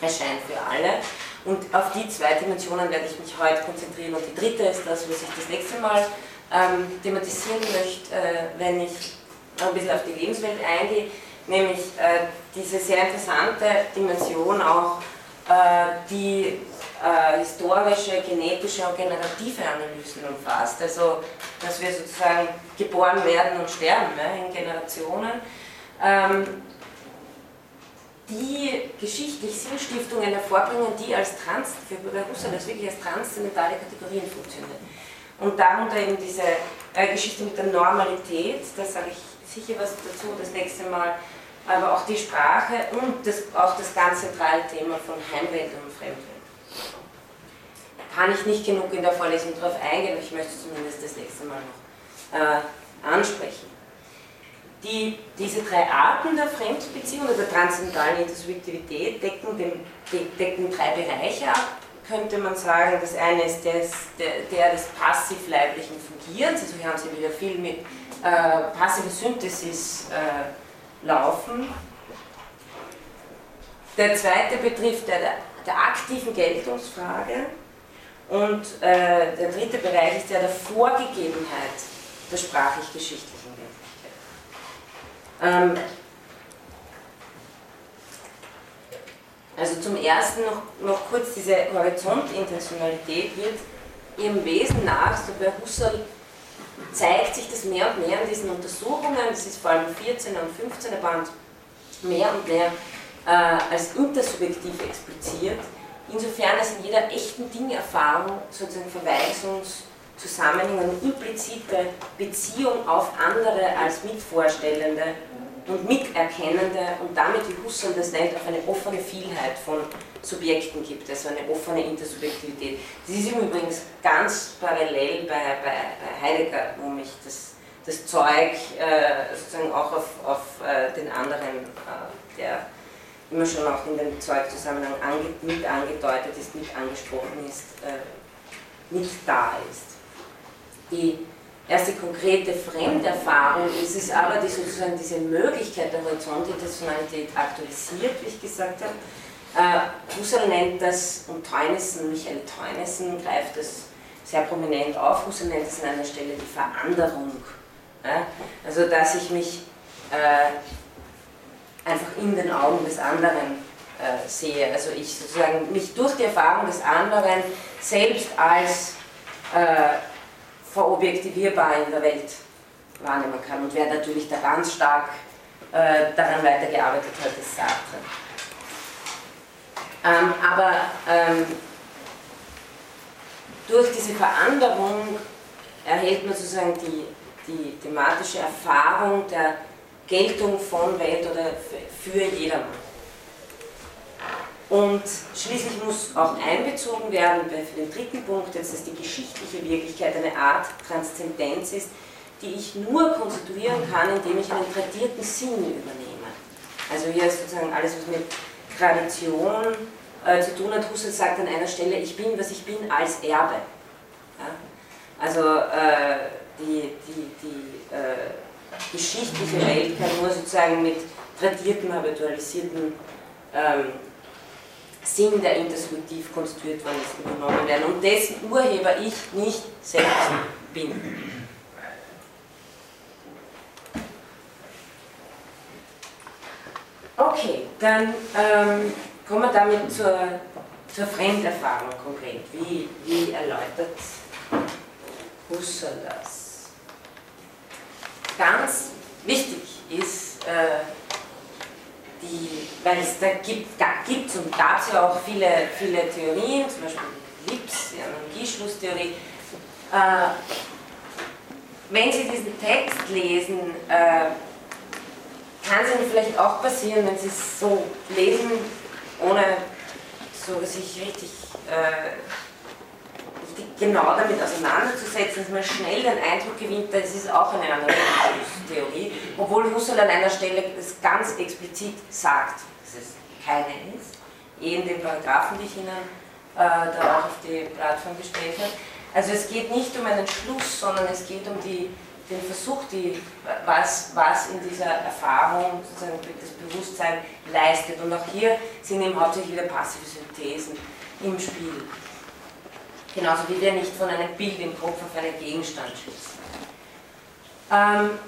erscheint für alle. Und auf die zwei Dimensionen werde ich mich heute konzentrieren. Und die dritte ist das, was ich das nächste Mal ähm, thematisieren möchte, äh, wenn ich ein bisschen auf die Lebenswelt eingehe, nämlich äh, diese sehr interessante Dimension auch, äh, die äh, historische, genetische und generative Analysen umfasst. Also, dass wir sozusagen geboren werden und sterben ne, in Generationen. Ähm, die geschichtlich Sinnstiftungen hervorbringen, die als Trans, für Husserl als wirklich als transzendentale Kategorien funktionieren. Und darunter eben diese äh, Geschichte mit der Normalität, da sage ich sicher was dazu das nächste Mal, aber auch die Sprache und das, auch das ganz zentrale Thema von Heimwelt und Fremdwelt. Kann ich nicht genug in der Vorlesung darauf eingehen, aber ich möchte zumindest das nächste Mal noch äh, ansprechen. Die, diese drei Arten der Fremdbeziehung oder der transzendentalen Intersubjektivität decken, den, decken drei Bereiche ab, könnte man sagen. Das eine ist des, der, der des passiv-leiblichen Fungierens, also hier haben Sie wieder viel mit äh, passiver Synthesis äh, laufen. Der zweite betrifft der, der aktiven Geltungsfrage und äh, der dritte Bereich ist der der Vorgegebenheit der sprachlich-geschichtlichen ähm, also zum ersten noch, noch kurz diese Horizontintentionalität wird ihrem Wesen nach, so bei Husserl, zeigt sich das mehr und mehr in diesen Untersuchungen, das ist vor allem 14 und 15 Band, mehr und mehr äh, als intersubjektiv expliziert, insofern es in jeder echten Dingerfahrung sozusagen Verweisungszusammenhänge und implizite Beziehung auf andere als Mitvorstellende und Miterkennende und damit, wie Husserl das nennt, auf eine offene Vielheit von Subjekten gibt, also eine offene Intersubjektivität. Das ist übrigens ganz parallel bei, bei, bei Heidegger, wo mich das, das Zeug äh, sozusagen auch auf, auf äh, den anderen, äh, der immer schon auch in dem Zeugzusammenhang ange, mit angedeutet ist, mit angesprochen ist, äh, nicht da ist. Die erste konkrete Fremderfahrung ist es aber, die sozusagen diese Möglichkeit der Horizontintentionalität aktualisiert, wie ich gesagt habe. Äh, Husserl nennt das, und Teunissen, Michael Teunissen greift das sehr prominent auf, Husserl nennt es an einer Stelle die Veranderung. Also, dass ich mich äh, einfach in den Augen des anderen äh, sehe. Also ich sozusagen mich durch die Erfahrung des anderen selbst als äh, verobjektivierbar in der Welt wahrnehmen kann. Und wer natürlich da ganz stark äh, daran weitergearbeitet hat, ist Sartre. Ähm, aber ähm, durch diese Veränderung erhält man sozusagen die, die thematische Erfahrung der Geltung von Welt oder für jedermann. Und schließlich muss auch einbezogen werden für den dritten Punkt, jetzt, dass die geschichtliche Wirklichkeit eine Art Transzendenz ist, die ich nur konstituieren kann, indem ich einen tradierten Sinn übernehme. Also hier ist sozusagen alles, was mit Tradition äh, zu tun hat. Husserl sagt an einer Stelle, ich bin, was ich bin, als Erbe. Ja? Also äh, die, die, die äh, geschichtliche Welt kann nur sozusagen mit tradierten, habitualisierten ähm, Sinn, der intersubjektiv konstruiert worden ist, übernommen werden und dessen Urheber ich nicht selbst bin. Okay, dann ähm, kommen wir damit zur, zur Fremderfahrung konkret. Wie, wie erläutert Husserl das? Ganz wichtig ist, äh, die, weil es da gibt, gibt und ja auch viele, viele Theorien, zum Beispiel Lips, die Analogieschlusstheorie. Äh, wenn Sie diesen Text lesen, äh, kann es Ihnen vielleicht auch passieren, wenn Sie es so lesen, ohne so sich richtig, äh, richtig genau damit auseinanderzusetzen, dass man schnell den Eindruck gewinnt, das ist auch eine Analysetheorie, obwohl Husserl an einer Stelle das ganz explizit sagt, dass es keine ist, eh in den Paragraphen, die ich Ihnen äh, da auch auf die Plattform gestellt habe. Also es geht nicht um einen Schluss, sondern es geht um die, den Versuch, die, was, was in dieser Erfahrung sozusagen das Bewusstsein leistet. Und auch hier sind eben hauptsächlich wieder passive Synthesen im Spiel. Genauso wie wir nicht von einem Bild im Kopf auf einen Gegenstand schießen. Ähm,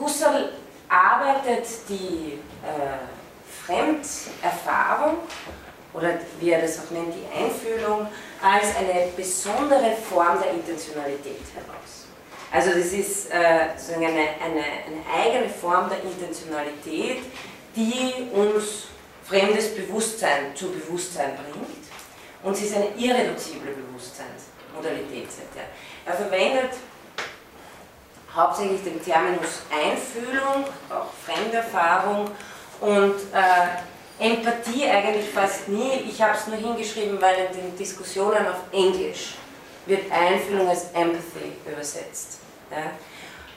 Husserl arbeitet die äh, Fremderfahrung oder wie er das auch nennt, die Einfühlung, als eine besondere Form der Intentionalität heraus. Also das ist äh, sozusagen eine, eine, eine eigene Form der Intentionalität, die uns fremdes Bewusstsein zu Bewusstsein bringt. Und sie ist eine irreduzible Bewusstseinsmodalität. Er verwendet hauptsächlich den Terminus Einfühlung, auch Fremderfahrung und äh, Empathie eigentlich fast nie. Ich habe es nur hingeschrieben, weil in den Diskussionen auf Englisch wird Einfühlung als Empathy übersetzt.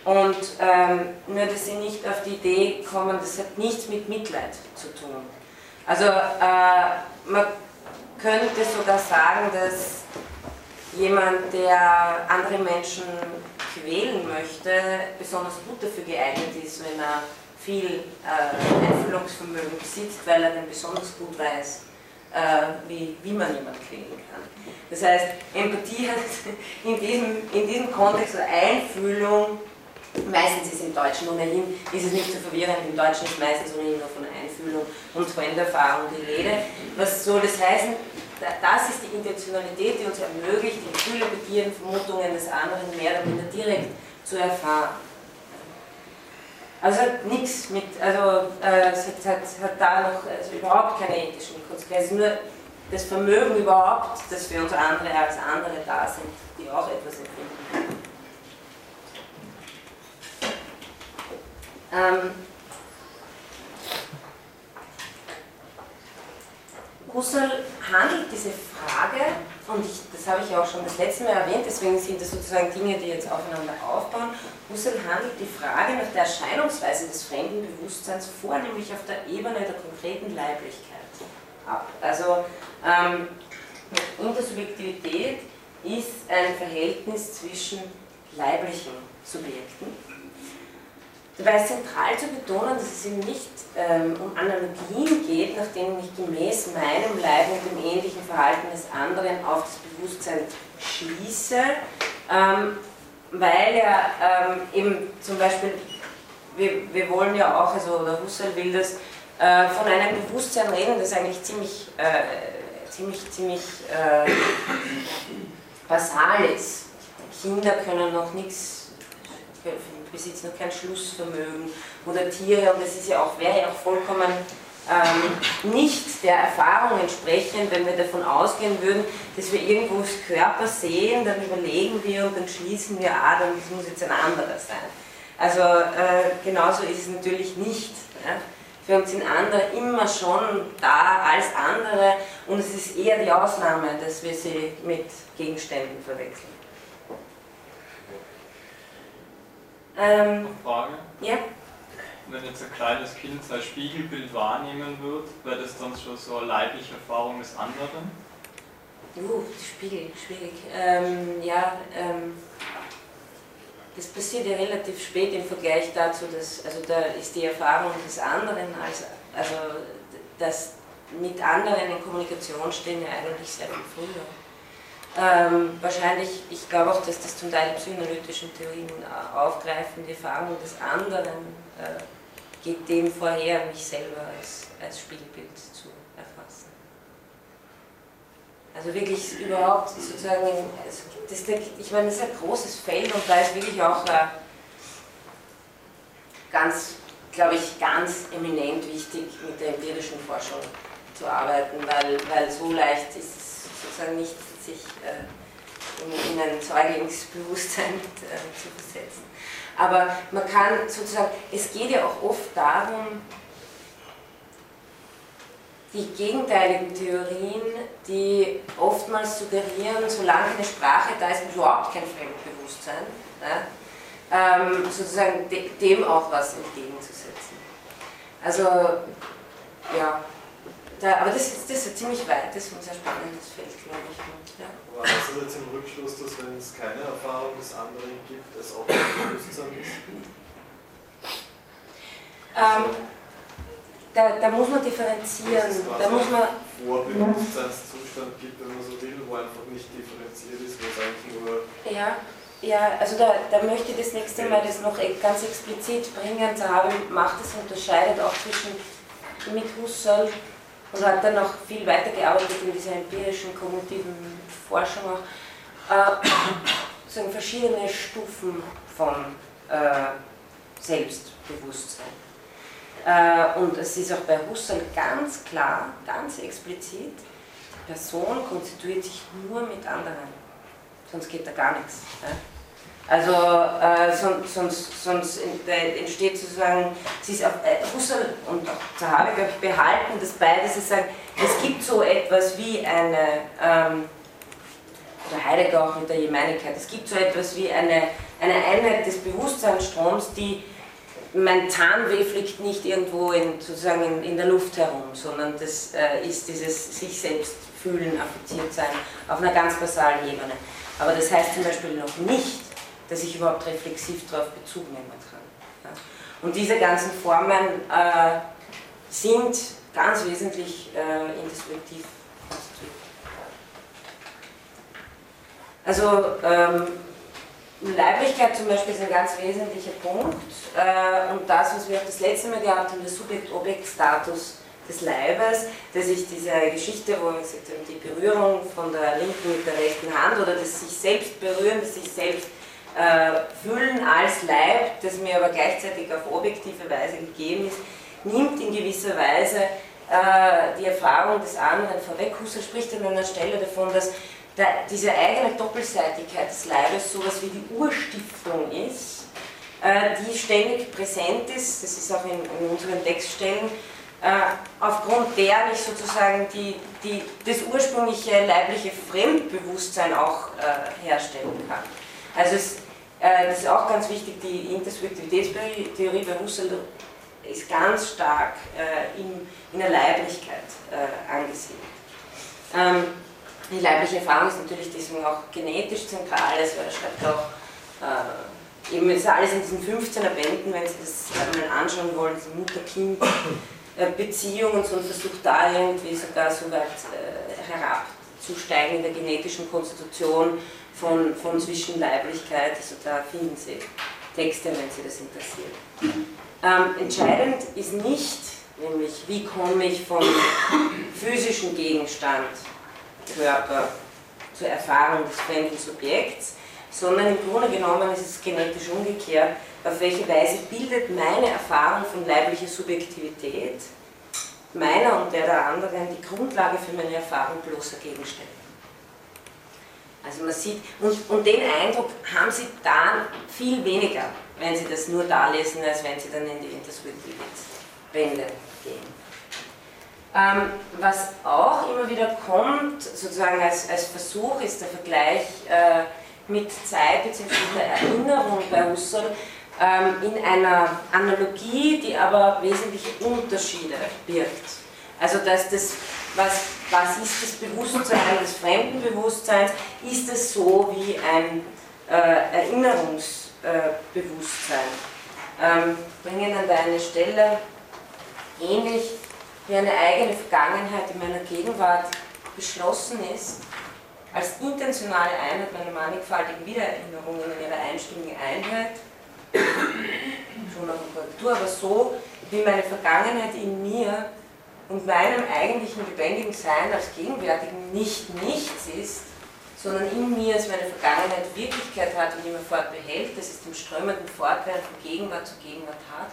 Und ähm, nur, dass Sie nicht auf die Idee kommen, das hat nichts mit Mitleid zu tun. Also äh, man könnte sogar sagen, dass jemand, der andere Menschen quälen möchte, besonders gut dafür geeignet ist, wenn er viel äh, Einfühlungsvermögen besitzt, weil er dann besonders gut weiß, äh, wie, wie man jemanden quälen kann. Das heißt, Empathie hat in diesem, in diesem Kontext oder Einfühlung, meistens ist im Deutschen ohnehin, ist es nicht so verwirrend, im Deutschen ist meistens ohnehin nur von Einfühlung und Fremderfahrung die Rede. Was soll das heißen? das ist die Intentionalität, die uns ermöglicht, die Gefühle, Begierden, Vermutungen des anderen mehr oder minder direkt zu erfahren. Also hat nichts mit, also äh, es hat, hat, hat, da noch also überhaupt keine ethischen Konsequenzen, nur das Vermögen überhaupt, dass für uns andere als andere da sind, die auch etwas empfinden. Ähm, Husserl handelt diese Frage, und ich, das habe ich ja auch schon das letzte Mal erwähnt, deswegen sind das sozusagen Dinge, die jetzt aufeinander aufbauen. Husserl handelt die Frage nach der Erscheinungsweise des fremden Bewusstseins vornehmlich auf der Ebene der konkreten Leiblichkeit ab. Also ähm, Intersubjektivität ist ein Verhältnis zwischen leiblichen Subjekten Dabei ist zentral zu betonen, dass es eben nicht ähm, um Analogien geht, nach denen ich gemäß meinem Leib und dem ähnlichen Verhalten des anderen auf das Bewusstsein schließe, ähm, weil ja ähm, eben zum Beispiel, wir, wir wollen ja auch, also der Husserl will das, äh, von einem Bewusstsein reden, das eigentlich ziemlich, äh, ziemlich, ziemlich äh, basal ist. Kinder können noch nichts besitzen noch kein Schlussvermögen oder Tiere und das ist ja auch, wäre ja auch vollkommen ähm, nicht der Erfahrung entsprechend, wenn wir davon ausgehen würden, dass wir irgendwo das Körper sehen, dann überlegen wir und dann schließen wir, ah, dann muss jetzt ein anderer sein. Also äh, genauso ist es natürlich nicht. Ja? Für uns sind andere immer schon da als andere und es ist eher die Ausnahme, dass wir sie mit Gegenständen verwechseln. Ähm, Frage? Ja. Wenn jetzt ein kleines Kind sein Spiegelbild wahrnehmen wird, wäre das dann schon so eine leibliche Erfahrung des anderen? Uh, Spiegel, schwierig. Ähm, ja, ähm, das passiert ja relativ spät im Vergleich dazu, dass, also da ist die Erfahrung des anderen, als, also das mit anderen in Kommunikation stehen ja eigentlich sehr viel früher. Ähm, wahrscheinlich, ich glaube auch, dass das zum Teil psychoanalytischen Theorien aufgreifen, die Erfahrung des anderen äh, geht dem vorher, mich selber als, als Spiegelbild zu erfassen. Also wirklich überhaupt sozusagen, also das, ich meine, das ist ein großes Feld und da ist wirklich auch äh, ganz, glaube ich, ganz eminent wichtig, mit der empirischen Forschung zu arbeiten, weil, weil so leicht ist es sozusagen nicht sich äh, in, in, ein Säuglingsbewusstsein äh, zu versetzen. Aber man kann sozusagen, es geht ja auch oft darum, die gegenteiligen Theorien, die oftmals suggerieren, solange eine Sprache da ist, überhaupt kein Fremdbewusstsein, ne? ähm, sozusagen de dem auch was entgegenzusetzen. Also, ja, da, aber das ist, das ist ziemlich weites und sehr spannendes Feld, glaube ich. Aber heißt das jetzt im Rückschluss, dass wenn es keine Erfahrung des anderen gibt, es auch kein Bewusstsein ist? Ähm, da, da muss man differenzieren. Da muss man Vorbewusstseinszustand gibt, wenn man so will, wo einfach nicht differenziert ist, wo es eigentlich nur. Ja, ja also da, da möchte ich das nächste Mal das noch e- ganz explizit bringen. Zahavi macht es unterscheidet auch zwischen mit Husserl und hat dann noch viel weiter gearbeitet in dieser empirischen, kognitiven Forschung auch. Äh, sozusagen verschiedene Stufen von äh, Selbstbewusstsein. Äh, und es ist auch bei Husserl ganz klar, ganz explizit, die Person konstituiert sich nur mit anderen, sonst geht da gar nichts. Also äh, sonst, sonst, sonst entsteht sozusagen, sie ist auf, äh, Husserl und auch glaube ich, behalten das beide, sie sagen, es gibt so etwas wie eine, ähm, oder Heidegger auch mit der Gemeinigkeit, es gibt so etwas wie eine, eine Einheit des Bewusstseinsstroms, die mein Zahnweh fliegt nicht irgendwo in, sozusagen in, in der Luft herum, sondern das äh, ist dieses sich selbst fühlen, affiziert sein auf einer ganz basalen Ebene. Aber das heißt zum Beispiel noch nicht, dass ich überhaupt reflexiv darauf Bezug nehmen kann. Und diese ganzen Formen äh, sind ganz wesentlich äh, indisruptiv konstituiert. Also ähm, Leiblichkeit zum Beispiel ist ein ganz wesentlicher Punkt äh, und das, was wir auch das letzte Mal gehabt haben, der Subjekt-Objekt-Status des Leibes, dass ich diese Geschichte, wo gesagt habe, die Berührung von der linken mit der rechten Hand oder das sich selbst berühren, das sich selbst fühlen als Leib, das mir aber gleichzeitig auf objektive Weise gegeben ist, nimmt in gewisser Weise äh, die Erfahrung des anderen vorweg. Husserl spricht an einer Stelle davon, dass diese eigene Doppelseitigkeit des Leibes sowas wie die Urstiftung ist, äh, die ständig präsent ist, das ist auch in, in unseren Textstellen, äh, aufgrund der ich sozusagen die, die, das ursprüngliche leibliche Fremdbewusstsein auch äh, herstellen kann. Also es, äh, das ist auch ganz wichtig, die Intersubjektivitätstheorie bei Husserl ist ganz stark äh, in, der Leiblichkeit äh, angesiedelt. Ähm, die leibliche Erfahrung ist natürlich deswegen auch genetisch zentral, also er schreibt auch, äh, eben ist alles in diesen 15er Bänden, wenn Sie das mal anschauen wollen, diese Mutter-Kind-Beziehung und so und versucht da irgendwie sogar so weit äh, herabzusteigen in der genetischen Konstitution von, von Zwischenleiblichkeit, also da finden Sie Texte, wenn Sie das interessiert. Ähm, entscheidend ist nicht, nämlich wie komme ich vom physischen Gegenstand Körper zur Erfahrung des fremden Subjekts, sondern im Grunde genommen ist es genetisch umgekehrt, auf welche Weise bildet meine Erfahrung von leiblicher Subjektivität meiner und der der anderen die Grundlage für meine Erfahrung bloßer Gegenstände. Also man sieht, und, und den Eindruck haben Sie dann viel weniger, wenn Sie das nur da lesen, als wenn Sie dann in die Intersubjektivitätsbände gehen. Ähm, was auch immer wieder kommt, sozusagen als, als Versuch, ist der Vergleich äh, mit Zeit bzw. Erinnerung bei Husserl ähm, in einer Analogie, die aber wesentliche Unterschiede birgt. Also dass das, was, was ist das Bewusstsein des Fremdenbewusstseins, ist es so wie ein äh, Erinnerungsbewusstsein. Äh, ähm, bringen an eine Stelle ähnlich wie eine eigene Vergangenheit in meiner Gegenwart beschlossen ist, als intentionale Einheit meiner mannigfaltigen Wiedererinnerungen in ihrer einstimmigen Einheit, schon auf der Korrektur, aber so, wie meine Vergangenheit in mir und meinem eigentlichen lebendigen Sein als Gegenwärtigen nicht nichts ist, sondern in mir als meine Vergangenheit Wirklichkeit hat und immer fortbehält, das ist im strömenden Fortwährend von Gegenwart zu Gegenwart hat,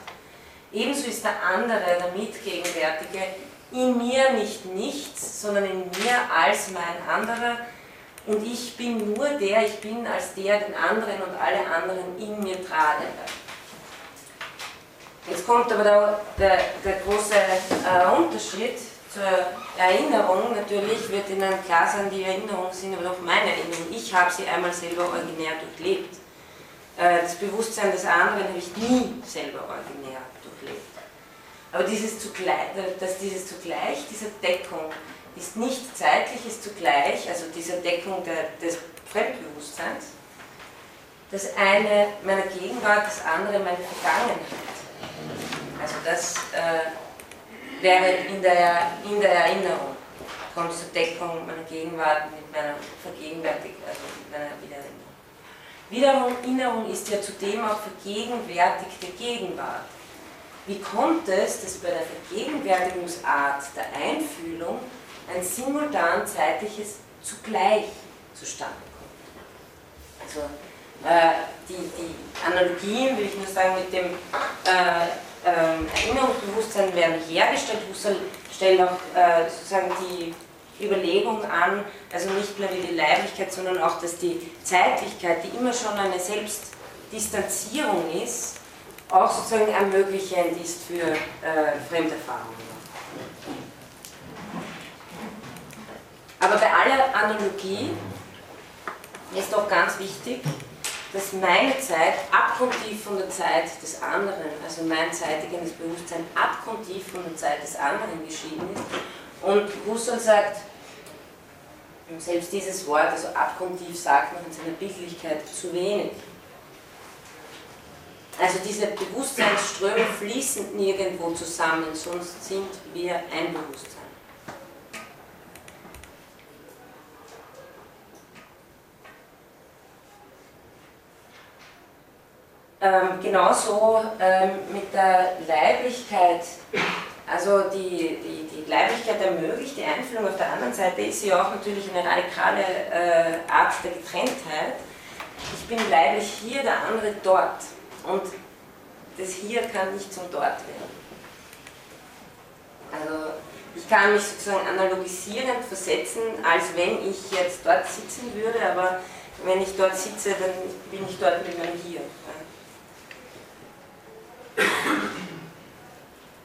Ebenso ist der andere, der Mitgegenwärtige, in mir nicht nichts, sondern in mir als mein anderer. Und ich bin nur der, ich bin als der den anderen und alle anderen in mir tragende. Jetzt kommt aber der, der, der große äh, Unterschied zur Erinnerung, natürlich wird Ihnen klar sein, die Erinnerungen sind aber doch meine Erinnerungen. Ich habe sie einmal selber originär durchlebt. Äh, das Bewusstsein des anderen habe ich nie selber originär durchlebt. Aber dieses zugleich, dass dieses zugleich, diese Deckung ist nicht zeitlich, ist zugleich, also diese Deckung der, des Fremdbewusstseins, das eine meiner Gegenwart, das andere meine Vergangenheit. Also das äh, wäre in der, in der Erinnerung, kommt zur Deckung meiner Gegenwart mit meiner Vergegenwärtigung, also mit meiner Wiedererinnerung. Wiedererinnerung ist ja zudem auch vergegenwärtigte Gegenwart. Wie kommt es, dass bei der Vergegenwärtigungsart der Einfühlung ein simultan zeitliches zugleich zustande kommt? Also äh, die, die Analogien, will ich nur sagen, mit dem äh, äh, Erinnerungsbewusstsein werden hergestellt. Husserl stellt auch äh, sozusagen die Überlegung an, also nicht nur wie die Leiblichkeit, sondern auch, dass die Zeitlichkeit, die immer schon eine Selbstdistanzierung ist, auch sozusagen ermöglichend ist für äh, Fremderfahrungen. Aber bei aller Analogie ist auch ganz wichtig, dass meine Zeit abgrundtief von der Zeit des anderen, also mein zeitiges Bewusstsein abgrundtief von der Zeit des anderen geschieden ist. Und Husserl sagt, selbst dieses Wort, also abgrundtief, sagt man in seiner Bildlichkeit zu wenig. Also diese Bewusstseinsströme fließen nirgendwo zusammen, sonst sind wir ein Bewusstsein. Ähm, genauso ähm, mit der Leiblichkeit. Also die, die, die Leiblichkeit ermöglicht die Einfühlung. Auf der anderen Seite ist sie auch natürlich eine radikale äh, Art der Getrenntheit. Ich bin leiblich hier, der andere dort. Und das Hier kann nicht zum Dort werden. Also ich kann mich sozusagen analogisierend versetzen, als wenn ich jetzt dort sitzen würde, aber wenn ich dort sitze, dann bin ich dort mit meinem Hier.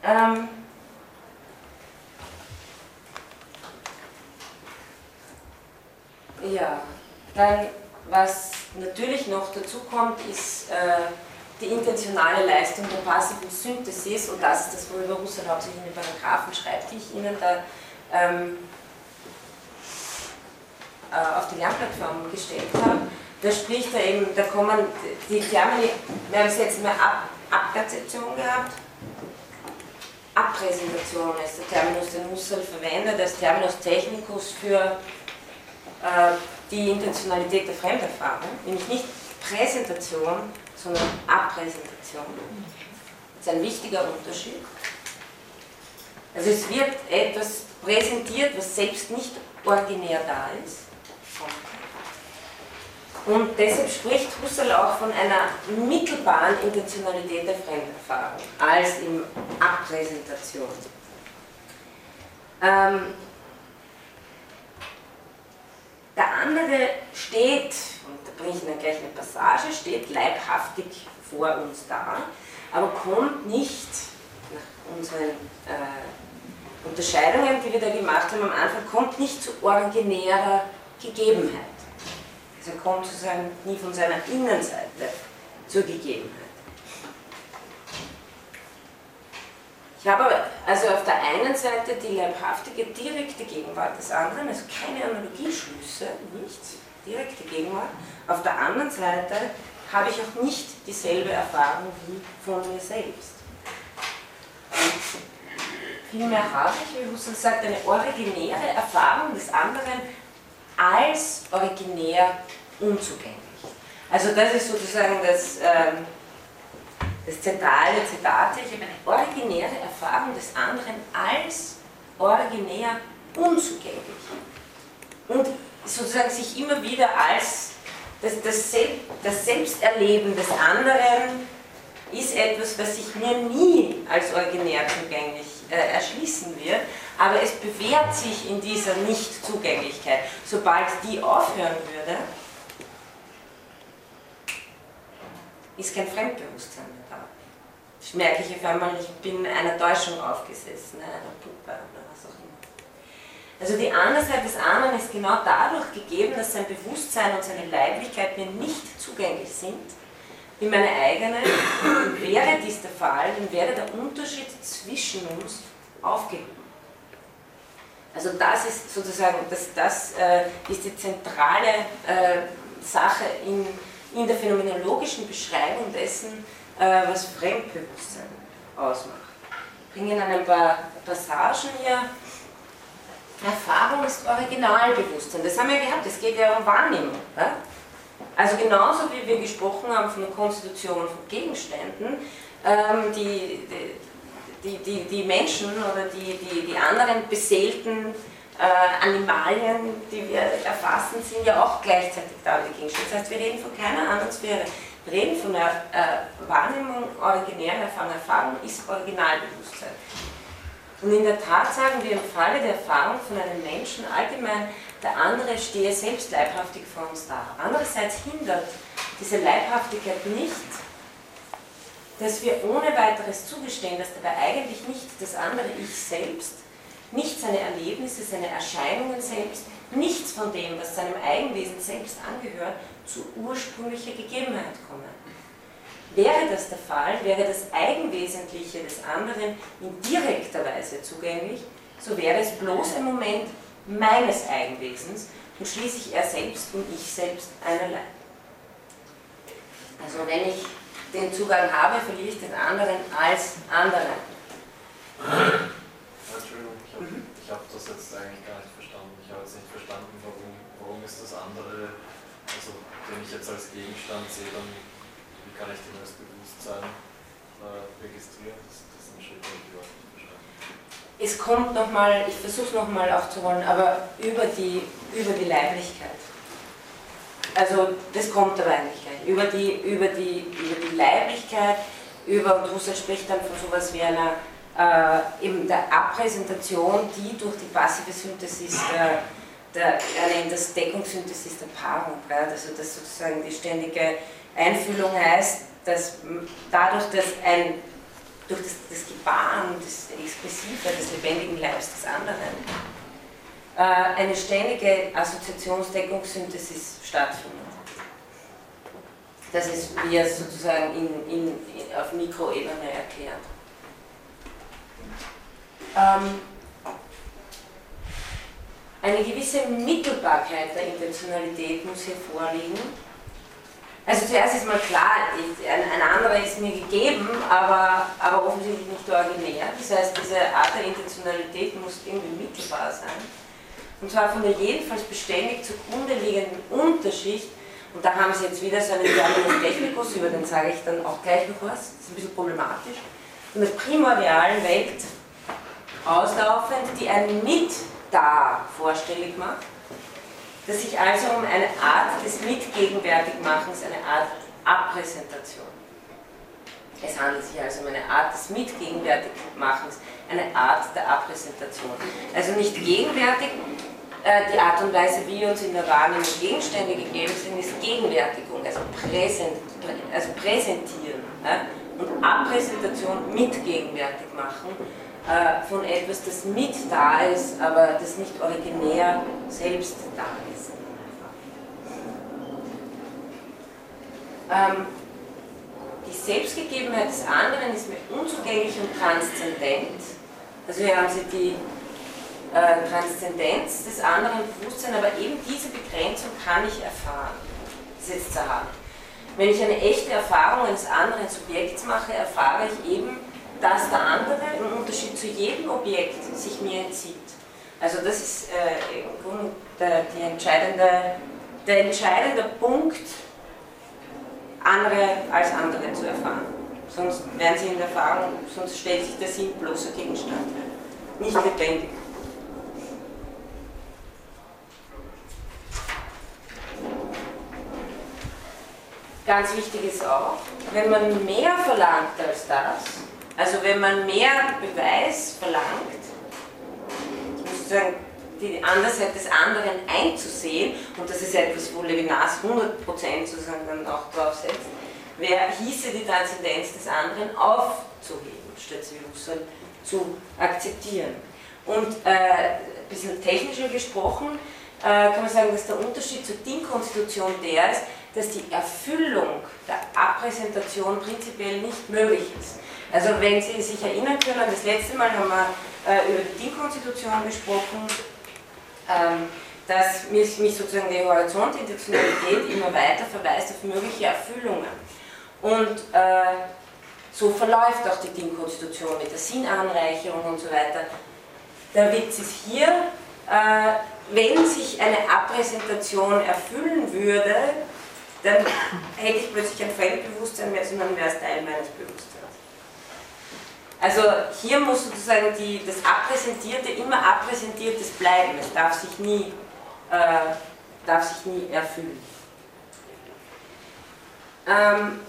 Ähm, ja, dann was natürlich noch dazu kommt, ist äh, die intentionale Leistung der passiven Synthesis und das ist das, worüber Husserl hauptsächlich in den Paragraphen schreibt, die ich Ihnen da ähm, äh, auf die Lernplattform gestellt habe. Da spricht er eben, da kommen die Termini, wir haben es jetzt mal Ab Abperzeption gehabt, Abpräsentation ist der Terminus, den Husserl verwendet als Terminus technicus für äh, die Intentionalität der Fremderfahrung, nämlich nicht Präsentation, sondern Abpräsentation. Das ist ein wichtiger Unterschied. Also es wird etwas präsentiert, was selbst nicht originär da ist. Und deshalb spricht Husserl auch von einer mittelbaren Intentionalität der Fremderfahrung als in Abpräsentation. Ähm, der andere steht, und da bringe ich dann gleich eine Passage, steht leibhaftig vor uns da, aber kommt nicht nach unseren äh, Unterscheidungen, die wir da gemacht haben am Anfang, kommt nicht zu originärer Gegebenheit. Also kommt sozusagen nie von seiner Innenseite zur Gegebenheit. Ich habe also auf der einen Seite die leibhaftige, direkte Gegenwart des anderen, also keine Analogieschlüsse, nichts, direkte Gegenwart. Auf der anderen Seite habe ich auch nicht dieselbe Erfahrung wie von mir selbst. Vielmehr habe ich, wie Husserl sagt, eine originäre Erfahrung des anderen als originär unzugänglich. Also das ist sozusagen das, ähm, das zentrale Zitat. Ich habe eine originäre Erfahrung des anderen als originär unzugänglich. Und sozusagen sich immer wieder als das, das, das Selbsterleben des anderen ist etwas, was sich mir nie als originär zugänglich äh, erschließen wird, aber es bewährt sich in dieser Nichtzugänglichkeit. Sobald die aufhören würde, ist kein Fremdbewusstsein mehr da. Ich merke ich auf einmal, ich bin einer Täuschung aufgesessen, einer Puppe oder was auch immer. Also die Andersheit des anderen ist genau dadurch gegeben, dass sein Bewusstsein und seine Leiblichkeit mir nicht zugänglich sind, wie meine eigene. Und wäre dies der Fall, dann wäre der Unterschied zwischen uns aufgehoben. Also das ist sozusagen, das, das äh, ist die zentrale äh, Sache in, in der phänomenologischen Beschreibung dessen, äh, was Fremdbewusstsein ausmacht. Ich bringe Ihnen ein paar Passagen hier. Erfahrung ist Originalbewusstsein. Das haben wir gehabt, es geht ja um Wahrnehmung. Ja? Also genauso wie wir gesprochen haben von der Konstitution von Gegenständen, ähm, die, die, die, die Menschen oder die, die, die anderen beseelten äh, Animalien, die wir erfassen, sind ja auch gleichzeitig da die Gegenstände. Das heißt, wir reden von keiner anderen Sphäre. Wir reden von der äh, Wahrnehmung, originärer Erfahrung. Erfahrung ist Originalbewusstsein. Und in der Tat sagen wir im Falle der Erfahrung von einem Menschen allgemein, der andere stehe selbst leibhaftig vor uns da. Andererseits hindert diese Leibhaftigkeit nicht, dass wir ohne weiteres zugestehen, dass dabei eigentlich nicht das andere Ich selbst, nicht seine Erlebnisse, seine Erscheinungen selbst, nichts von dem, was seinem Eigenwesen selbst angehört, zu ursprünglicher Gegebenheit kommen. Wäre das der Fall, wäre das Eigenwesentliche des anderen in direkter Weise zugänglich, so wäre es bloß ein Moment meines Eigenwesens und schließlich er selbst und ich selbst einerlei. Also wenn ich den Zugang habe, verliere ich den anderen als anderen. Entschuldigung, ich habe mhm. hab das jetzt eigentlich gar nicht verstanden. Ich habe jetzt nicht verstanden, warum, warum ist das andere, also den ich jetzt als Gegenstand sehe, dann wie kann ich den als Bewusstsein äh, registrieren? Das, das ist ein Schritt, den ich überhaupt nicht verstanden Es kommt nochmal, ich versuche es nochmal aufzurollen, aber über die, über die Leiblichkeit. Also das kommt aber eigentlich. Über die, über die, über die Leiblichkeit, über, und Husserl spricht dann von sowas wie einer äh, eben der Abpräsentation, die durch die passive Synthesis der, der er nennt das Deckungssynthesis der Paarung, also dass sozusagen die ständige Einfühlung heißt, dass dadurch, dass ein durch das, das Gebaren, das Expressive des lebendigen Leibes des anderen, äh, eine ständige Assoziationsdeckungssynthesis stattfindet. Das ist, wie er es sozusagen in, in, auf Mikroebene erklärt. Ähm, eine gewisse Mittelbarkeit der Intentionalität muss hier vorliegen. Also zuerst ist mal klar, ein, ein anderer ist mir gegeben, aber, aber offensichtlich nicht originär. Das heißt, diese Art der Intentionalität muss irgendwie mittelbar sein. Und zwar von der jedenfalls beständig zugrunde liegenden Unterschicht, und da haben Sie jetzt wieder so einen Terminus Technicus, über den sage ich dann auch gleich noch was, das ist ein bisschen problematisch, von der primordialen Welt auslaufend, die ein Mit-Da vorstellig macht, dass sich also um eine Art des Mitgegenwärtigmachens, eine Art Abpräsentation. Es handelt sich also um eine Art des Mitgegenwärtigmachens, eine Art der Abpräsentation. Also nicht gegenwärtig, die Art und Weise, wie uns in der Wahrnehmung Gegenstände gegeben sind, ist Gegenwärtigung, also, präsent, also präsentieren. Und Abpräsentation mitgegenwärtig machen äh, von etwas, das mit da ist, aber das nicht originär selbst da ist. Ähm, die Selbstgegebenheit des anderen ist mir unzugänglich und transzendent. Also hier haben Sie die äh, Transzendenz des anderen Bewusstseins, aber eben diese Begrenzung kann ich erfahren. Das ist jetzt zerhart. Wenn ich eine echte Erfahrung eines anderen Subjekts mache, erfahre ich eben, dass der andere im Unterschied zu jedem Objekt sich mir entzieht. Also das ist äh, im Grunde der, entscheidende, der entscheidende Punkt, andere als andere zu erfahren. Sonst werden sie in der Erfahrung, sonst stellt sich der Sinn bloßer Gegenstand, nicht lebendig. Ganz wichtig ist auch, wenn man mehr verlangt als das, also wenn man mehr Beweis verlangt, sozusagen die Andersheit des anderen einzusehen, und das ist etwas, wo Levinas 100% sozusagen dann auch drauf setzt, wer hieße die Transzendenz des anderen aufzuheben, statt sie Husserl zu akzeptieren. Und äh, ein bisschen technischer gesprochen äh, kann man sagen, dass der Unterschied zur DIN-Konstitution der ist, dass die Erfüllung der Abpräsentation prinzipiell nicht möglich ist. Also wenn Sie sich erinnern können, das letzte Mal haben wir äh, über die DIN-Konstitution gesprochen, ähm, dass mich, mich sozusagen die Horizontintentionalität immer weiter verweist auf mögliche Erfüllungen. Und äh, so verläuft auch die DIN-Konstitution mit der Sinnanreicherung und so weiter. Der Witz ist hier, äh, wenn sich eine Abpräsentation erfüllen würde, dann hätte ich plötzlich ein Fremdbewusstsein mehr, sondern wäre es Teil meines Bewusstseins. Also hier muss sozusagen die, das Abpräsentierte immer Abpräsentiertes bleiben. Es darf sich nie, äh, darf sich nie erfüllen. Ähm,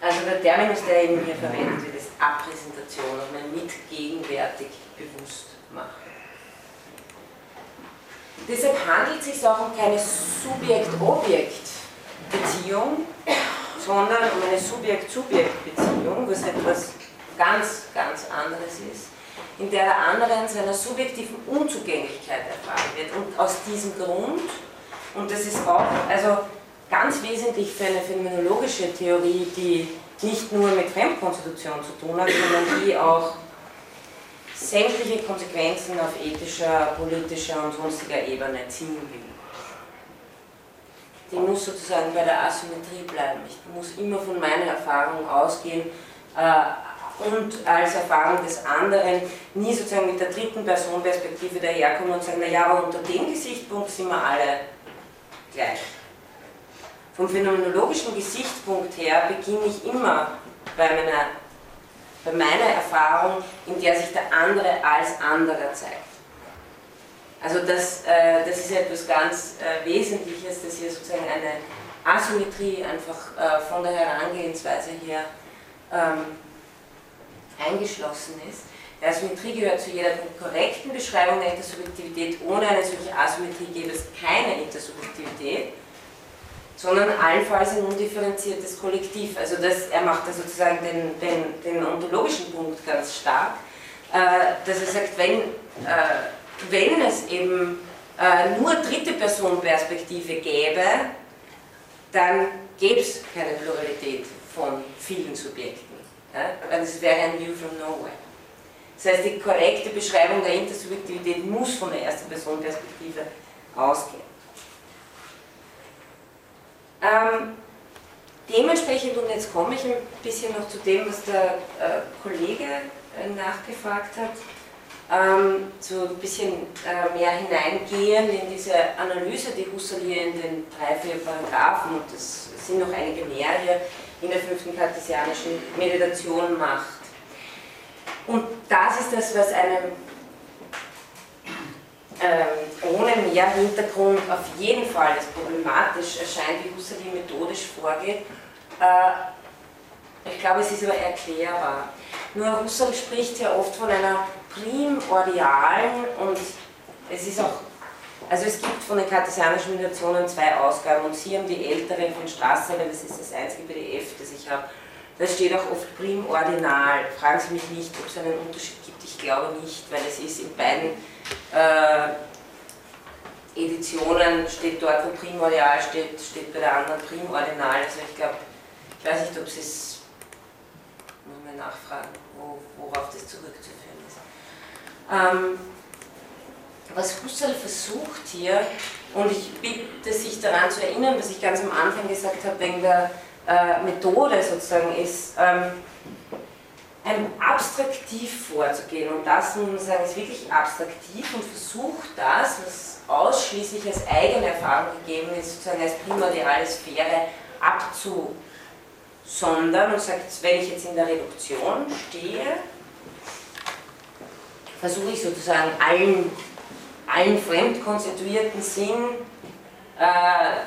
also der Terminus, der eben hier verwendet wird, ist Abpräsentation, und man mit gegenwärtig bewusst machen. Deshalb handelt es sich auch um keine Subjekt-Objekt-Beziehung, sondern um eine Subjekt-Subjekt-Beziehung, was etwas ganz, ganz anderes ist, in der der andere in seiner subjektiven Unzugänglichkeit erfahren wird. Und aus diesem Grund, und das ist auch also ganz wesentlich für eine phänomenologische Theorie, die nicht nur mit Fremdkonstitution zu tun hat, sondern die auch sämtliche Konsequenzen auf ethischer, politischer und sonstiger Ebene ziehen will. Die muss sozusagen bei der Asymmetrie bleiben. Ich muss immer von meiner Erfahrung ausgehen äh, und als Erfahrung des anderen nie sozusagen mit der dritten Personperspektive daherkommen und sagen, naja, aber unter dem Gesichtspunkt sind wir alle gleich. Vom phänomenologischen Gesichtspunkt her beginne ich immer bei meiner bei meiner Erfahrung, in der sich der andere als anderer zeigt. Also das, äh, das ist etwas ganz äh, Wesentliches, dass hier sozusagen eine Asymmetrie einfach äh, von der Herangehensweise her ähm, eingeschlossen ist. Die Asymmetrie gehört zu jeder korrekten Beschreibung der Intersubjektivität. Ohne eine solche Asymmetrie gäbe es keine Intersubjektivität sondern allenfalls ein undifferenziertes Kollektiv. Also das, er macht da sozusagen den, den, den ontologischen Punkt ganz stark, äh, dass er sagt, wenn, äh, wenn es eben äh, nur dritte Person Perspektive gäbe, dann gäbe es keine Pluralität von vielen Subjekten. Ja? Weil es wäre ein View from Nowhere. Das heißt, die korrekte Beschreibung der Intersubjektivität muss von der ersten Person Perspektive ausgehen. Ähm, dementsprechend, und jetzt komme ich ein bisschen noch zu dem, was der äh, Kollege äh, nachgefragt hat, ähm, so ein bisschen äh, mehr hineingehen in diese Analyse, die Husserl hier in den drei, vier Paragraphen, und das sind noch einige mehr hier, in der fünften kartesianischen Meditation macht. Und das ist das, was einem ähm, ohne mehr Hintergrund auf jeden Fall als problematisch erscheint, wie Husserl methodisch vorgeht. Äh, ich glaube, es ist aber erklärbar. Nur Husserl spricht ja oft von einer primordialen und es ist auch, also es gibt von den kartesianischen Meditationen zwei Ausgaben und Sie haben die ältere von Strasser, weil das ist das einzige PDF, das ich habe. Da steht auch oft primordinal. Fragen Sie mich nicht, ob es einen Unterschied gibt. Ich glaube nicht, weil es ist in beiden äh, Editionen steht dort, wo Primordial steht, steht bei der anderen Primordinal. Also ich glaube, ich weiß nicht, ob Sie es, muss man nachfragen, wo, worauf das zurückzuführen ist. Ähm, was Husserl versucht hier, und ich bitte sich daran zu erinnern, was ich ganz am Anfang gesagt habe, wegen der äh, Methode sozusagen ist, ähm, ein abstraktiv vorzugehen. Und das, muss man sagen, ist wirklich abstraktiv und versucht das, was ausschließlich als eigene Erfahrung gegeben ist, sozusagen als primordiale Sphäre abzusondern und sagt, wenn ich jetzt in der Reduktion stehe, versuche ich sozusagen allen, allen fremd konstituierten Sinn äh,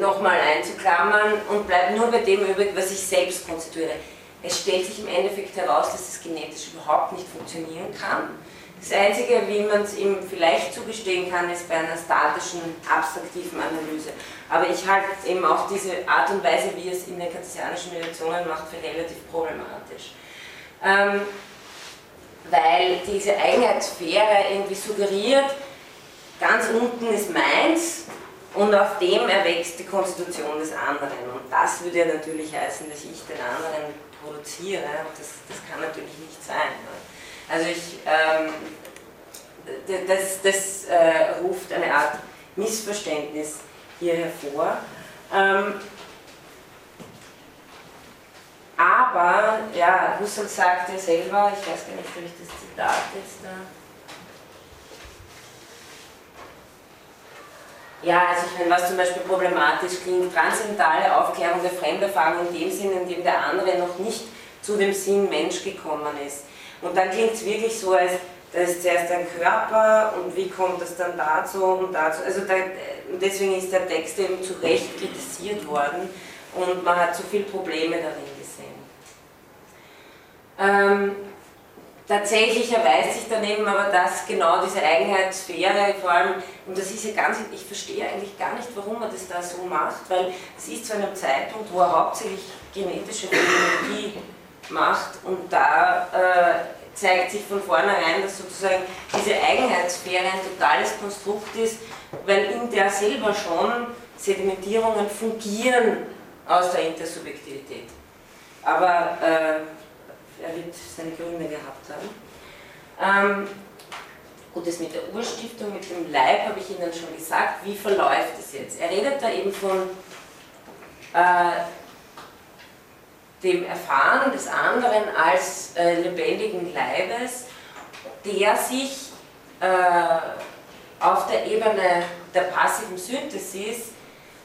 nochmal einzuklammern und bleibe nur bei dem übrig, was ich selbst konstituiere. Es stellt sich im Endeffekt heraus, dass das genetisch überhaupt nicht funktionieren kann. Das Einzige, wie man es ihm vielleicht zugestehen kann, ist bei einer statischen, abstraktiven Analyse. Aber ich halte eben auch diese Art und Weise, wie es in den kartesianischen Meditationen macht, für relativ problematisch. Ähm, weil diese Eigenheitssphäre irgendwie suggeriert, ganz unten ist meins und auf dem erwächst die Konstitution des anderen. Und das würde ja natürlich heißen, dass ich den anderen produziere. Und das, das kann natürlich nicht sein. Also ich, ähm, das, das äh, ruft eine Art Missverständnis hier hervor. Ähm, aber, ja, Husserl sagte selber, ich weiß gar nicht, ob ich das Zitat jetzt da. Ja, also ich meine, was zum Beispiel problematisch klingt, transzendentale Aufklärung der Fremderfahrung in dem Sinne, in dem der andere noch nicht zu dem Sinn Mensch gekommen ist. Und dann klingt es wirklich so, als da ist zuerst ein Körper und wie kommt das dann dazu und dazu. Also da, deswegen ist der Text eben zu Recht kritisiert worden und man hat zu viele Probleme darin gesehen. Ähm, tatsächlich erweist sich daneben aber, dass genau diese Eigenheitssphäre, vor allem, und das ist ja ganz, ich verstehe eigentlich gar nicht, warum man das da so macht, weil es ist zu einem Zeitpunkt, wo er hauptsächlich genetische Phänomenologie macht und da äh, zeigt sich von vornherein, dass sozusagen diese Eigenheitssphäre ein totales Konstrukt ist, weil in der selber schon Sedimentierungen fungieren aus der Intersubjektivität. Aber äh, er wird seine Gründe gehabt haben. Ähm, gut, das mit der Urstiftung, mit dem Leib habe ich Ihnen schon gesagt. Wie verläuft es jetzt? Er redet da eben von äh, dem Erfahren des anderen als äh, lebendigen Leibes, der sich äh, auf der Ebene der passiven Synthesis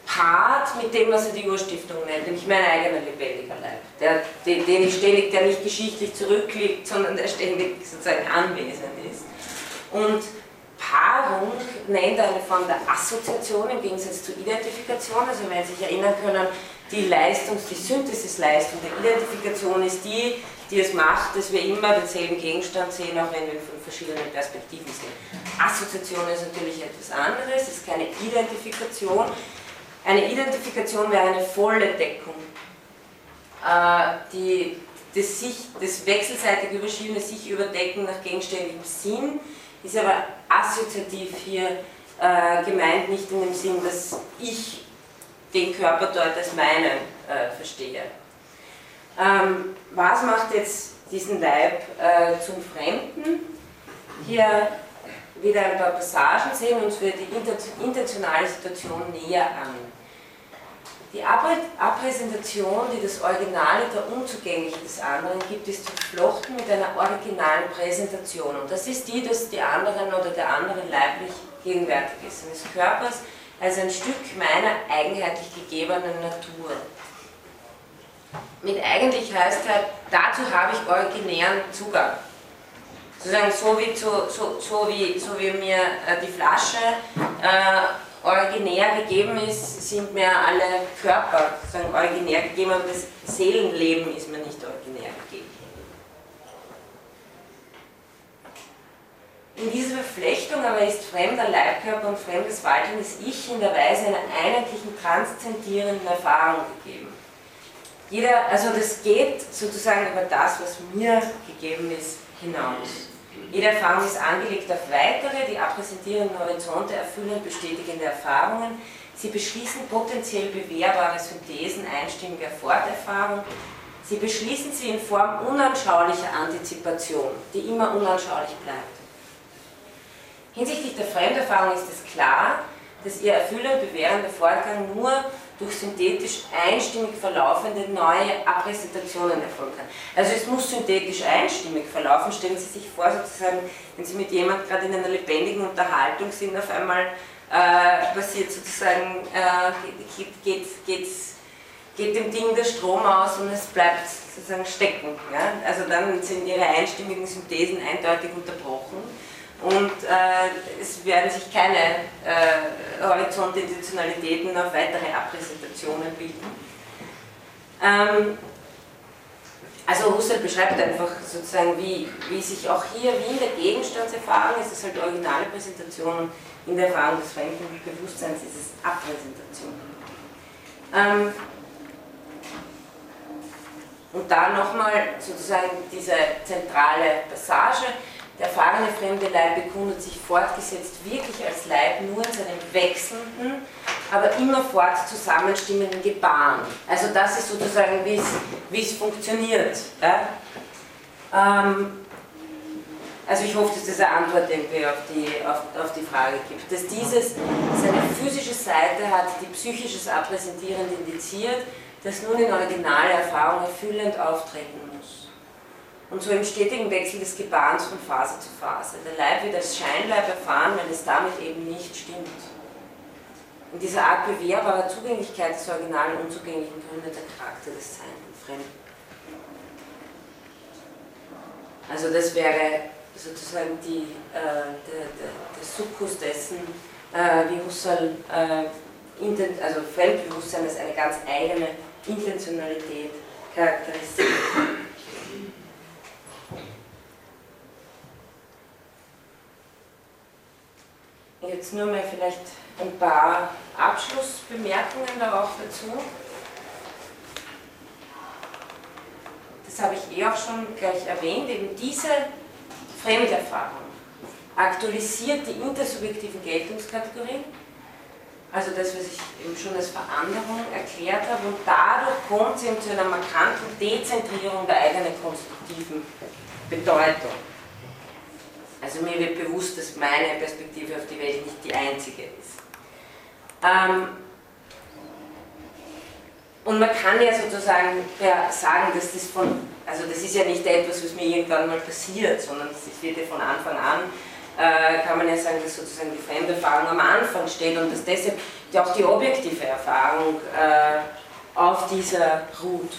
paart mit dem, was er die Urstiftung nennt, nämlich mein eigener lebendiger Leib, der, den, den ich ständig, der nicht geschichtlich zurückliegt, sondern der ständig sozusagen anwesend ist. Und Paarung nennt eine Form der Assoziation im Gegensatz zur Identifikation, also wenn Sie sich erinnern können, die Leistung, die Synthesisleistung der Identifikation ist die, die es macht, dass wir immer denselben Gegenstand sehen, auch wenn wir von verschiedenen Perspektiven sehen. Assoziation ist natürlich etwas anderes, es ist keine Identifikation. Eine Identifikation wäre eine volle Deckung. Äh, die, das, sich, das wechselseitig überschiedene sich überdecken nach gegenständlichem Sinn ist aber assoziativ hier äh, gemeint, nicht in dem Sinn, dass ich den Körper dort als meinen äh, verstehe. Ähm, was macht jetzt diesen Leib äh, zum Fremden? Hier wieder ein paar Passagen sehen uns für die intentionale Situation näher an. Die Abpräsentation, die das Originale der Unzugänglichen des anderen gibt, ist verflochten mit einer originalen Präsentation. Und das ist die, dass die anderen oder der andere leiblich gegenwärtig ist, seines Körpers als ein Stück meiner eigenheitlich gegebenen Natur. Mit eigentlich heißt halt, dazu habe ich originären Zugang. Sozusagen so wie, zu, so, so wie, so wie mir äh, die Flasche äh, originär gegeben ist, sind mir alle Körper sozusagen originär gegeben, aber das Seelenleben ist mir nicht originär gegeben. In dieser Verflechtung aber ist fremder Leibkörper und fremdes waltendes Ich in der Weise einer einheitlichen, transzendierenden Erfahrung gegeben. Jeder, also das geht sozusagen über das, was mir gegeben ist, hinaus. Jede Erfahrung ist angelegt auf weitere, die abpräsentierenden Horizonte erfüllen bestätigende Erfahrungen. Sie beschließen potenziell bewährbare Synthesen einstimmiger Forterfahrung. Sie beschließen sie in Form unanschaulicher Antizipation, die immer unanschaulich bleibt. Hinsichtlich der Fremderfahrung ist es klar, dass ihr erfüllend bewährender Vorgang nur durch synthetisch einstimmig verlaufende neue Abpräsentationen erfolgen kann. Also es muss synthetisch einstimmig verlaufen. Stellen Sie sich vor, sozusagen, wenn Sie mit jemandem gerade in einer lebendigen Unterhaltung sind, auf einmal äh, passiert sozusagen, äh, geht, geht, geht, geht dem Ding der Strom aus und es bleibt sozusagen stecken. Ja? Also dann sind Ihre einstimmigen Synthesen eindeutig unterbrochen und äh, es werden sich keine äh, Horizontintentionalitäten auf weitere Abpräsentationen bilden. Ähm, also Husserl beschreibt einfach sozusagen, wie, wie sich auch hier, wie in der Gegenstandserfahrung, es ist halt originale Präsentation, in der Erfahrung des fremden Bewusstseins ist es Abpräsentation. Ähm, und da nochmal sozusagen diese zentrale Passage, der erfahrene fremde Leib bekundet sich fortgesetzt wirklich als Leib nur in seinem wechselnden, aber immerfort zusammenstimmenden Gebaren. Also das ist sozusagen, wie es funktioniert. Ja? Ähm, also ich hoffe, dass das eine Antwort irgendwie auf die, auf, auf die Frage gibt. Dass dieses seine physische Seite hat, die psychisches Abpräsentierend indiziert, das nun in originale Erfahrung erfüllend auftreten. Und so im stetigen Wechsel des Gebarens von Phase zu Phase. Der Leib wird als Scheinleib erfahren, wenn es damit eben nicht stimmt. In dieser Art bewährbarer Zugänglichkeit des originalen Unzugänglichen gründet der Charakter des Seienden Fremden. Also das wäre sozusagen die, äh, der, der, der Sukkus dessen, äh, wie Husserl, äh, also Fremdbewusstsein als eine ganz eigene Intentionalität charakterisiert. Jetzt nur mal vielleicht ein paar Abschlussbemerkungen darauf dazu. Das habe ich eh auch schon gleich erwähnt, eben diese Fremderfahrung aktualisiert die intersubjektiven Geltungskategorien, also das, was ich eben schon als Veränderung erklärt habe, und dadurch kommt es eben zu einer markanten Dezentrierung der eigenen konstruktiven Bedeutung. Also mir wird bewusst, dass meine Perspektive auf die Welt nicht die einzige ist. Ähm, und man kann ja sozusagen ja, sagen, dass das von, also das ist ja nicht etwas, was mir irgendwann mal passiert, sondern es wird ja von Anfang an, äh, kann man ja sagen, dass sozusagen die Fremderfahrung am Anfang steht und dass deshalb auch die objektive Erfahrung äh, auf dieser ruht.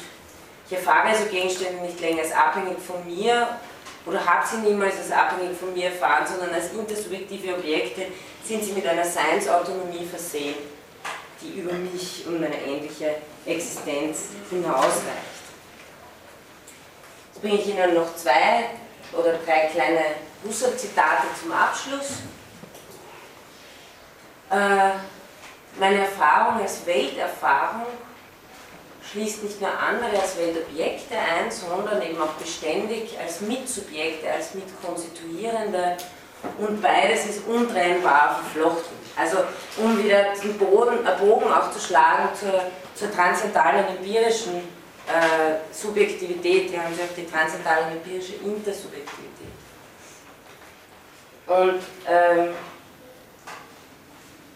Ich erfahre also Gegenstände nicht länger als abhängig von mir oder habe sie niemals als abhängig von mir erfahren, sondern als intersubjektive Objekte sind sie mit einer Seinsautonomie versehen die über mich und meine ähnliche Existenz hinausreicht. Jetzt bringe ich Ihnen noch zwei oder drei kleine Husserl-Zitate zum Abschluss. Äh, meine Erfahrung als Welterfahrung schließt nicht nur andere als Weltobjekte ein, sondern eben auch beständig als Mitsubjekte, als Mitkonstituierende und beides ist untrennbar verflochten. Also um wieder den Boden, äh, Bogen auch zu schlagen zur, zur transzendentalen empirischen äh, Subjektivität, hier haben Sie auch die transzendentale empirische Intersubjektivität. Und ähm,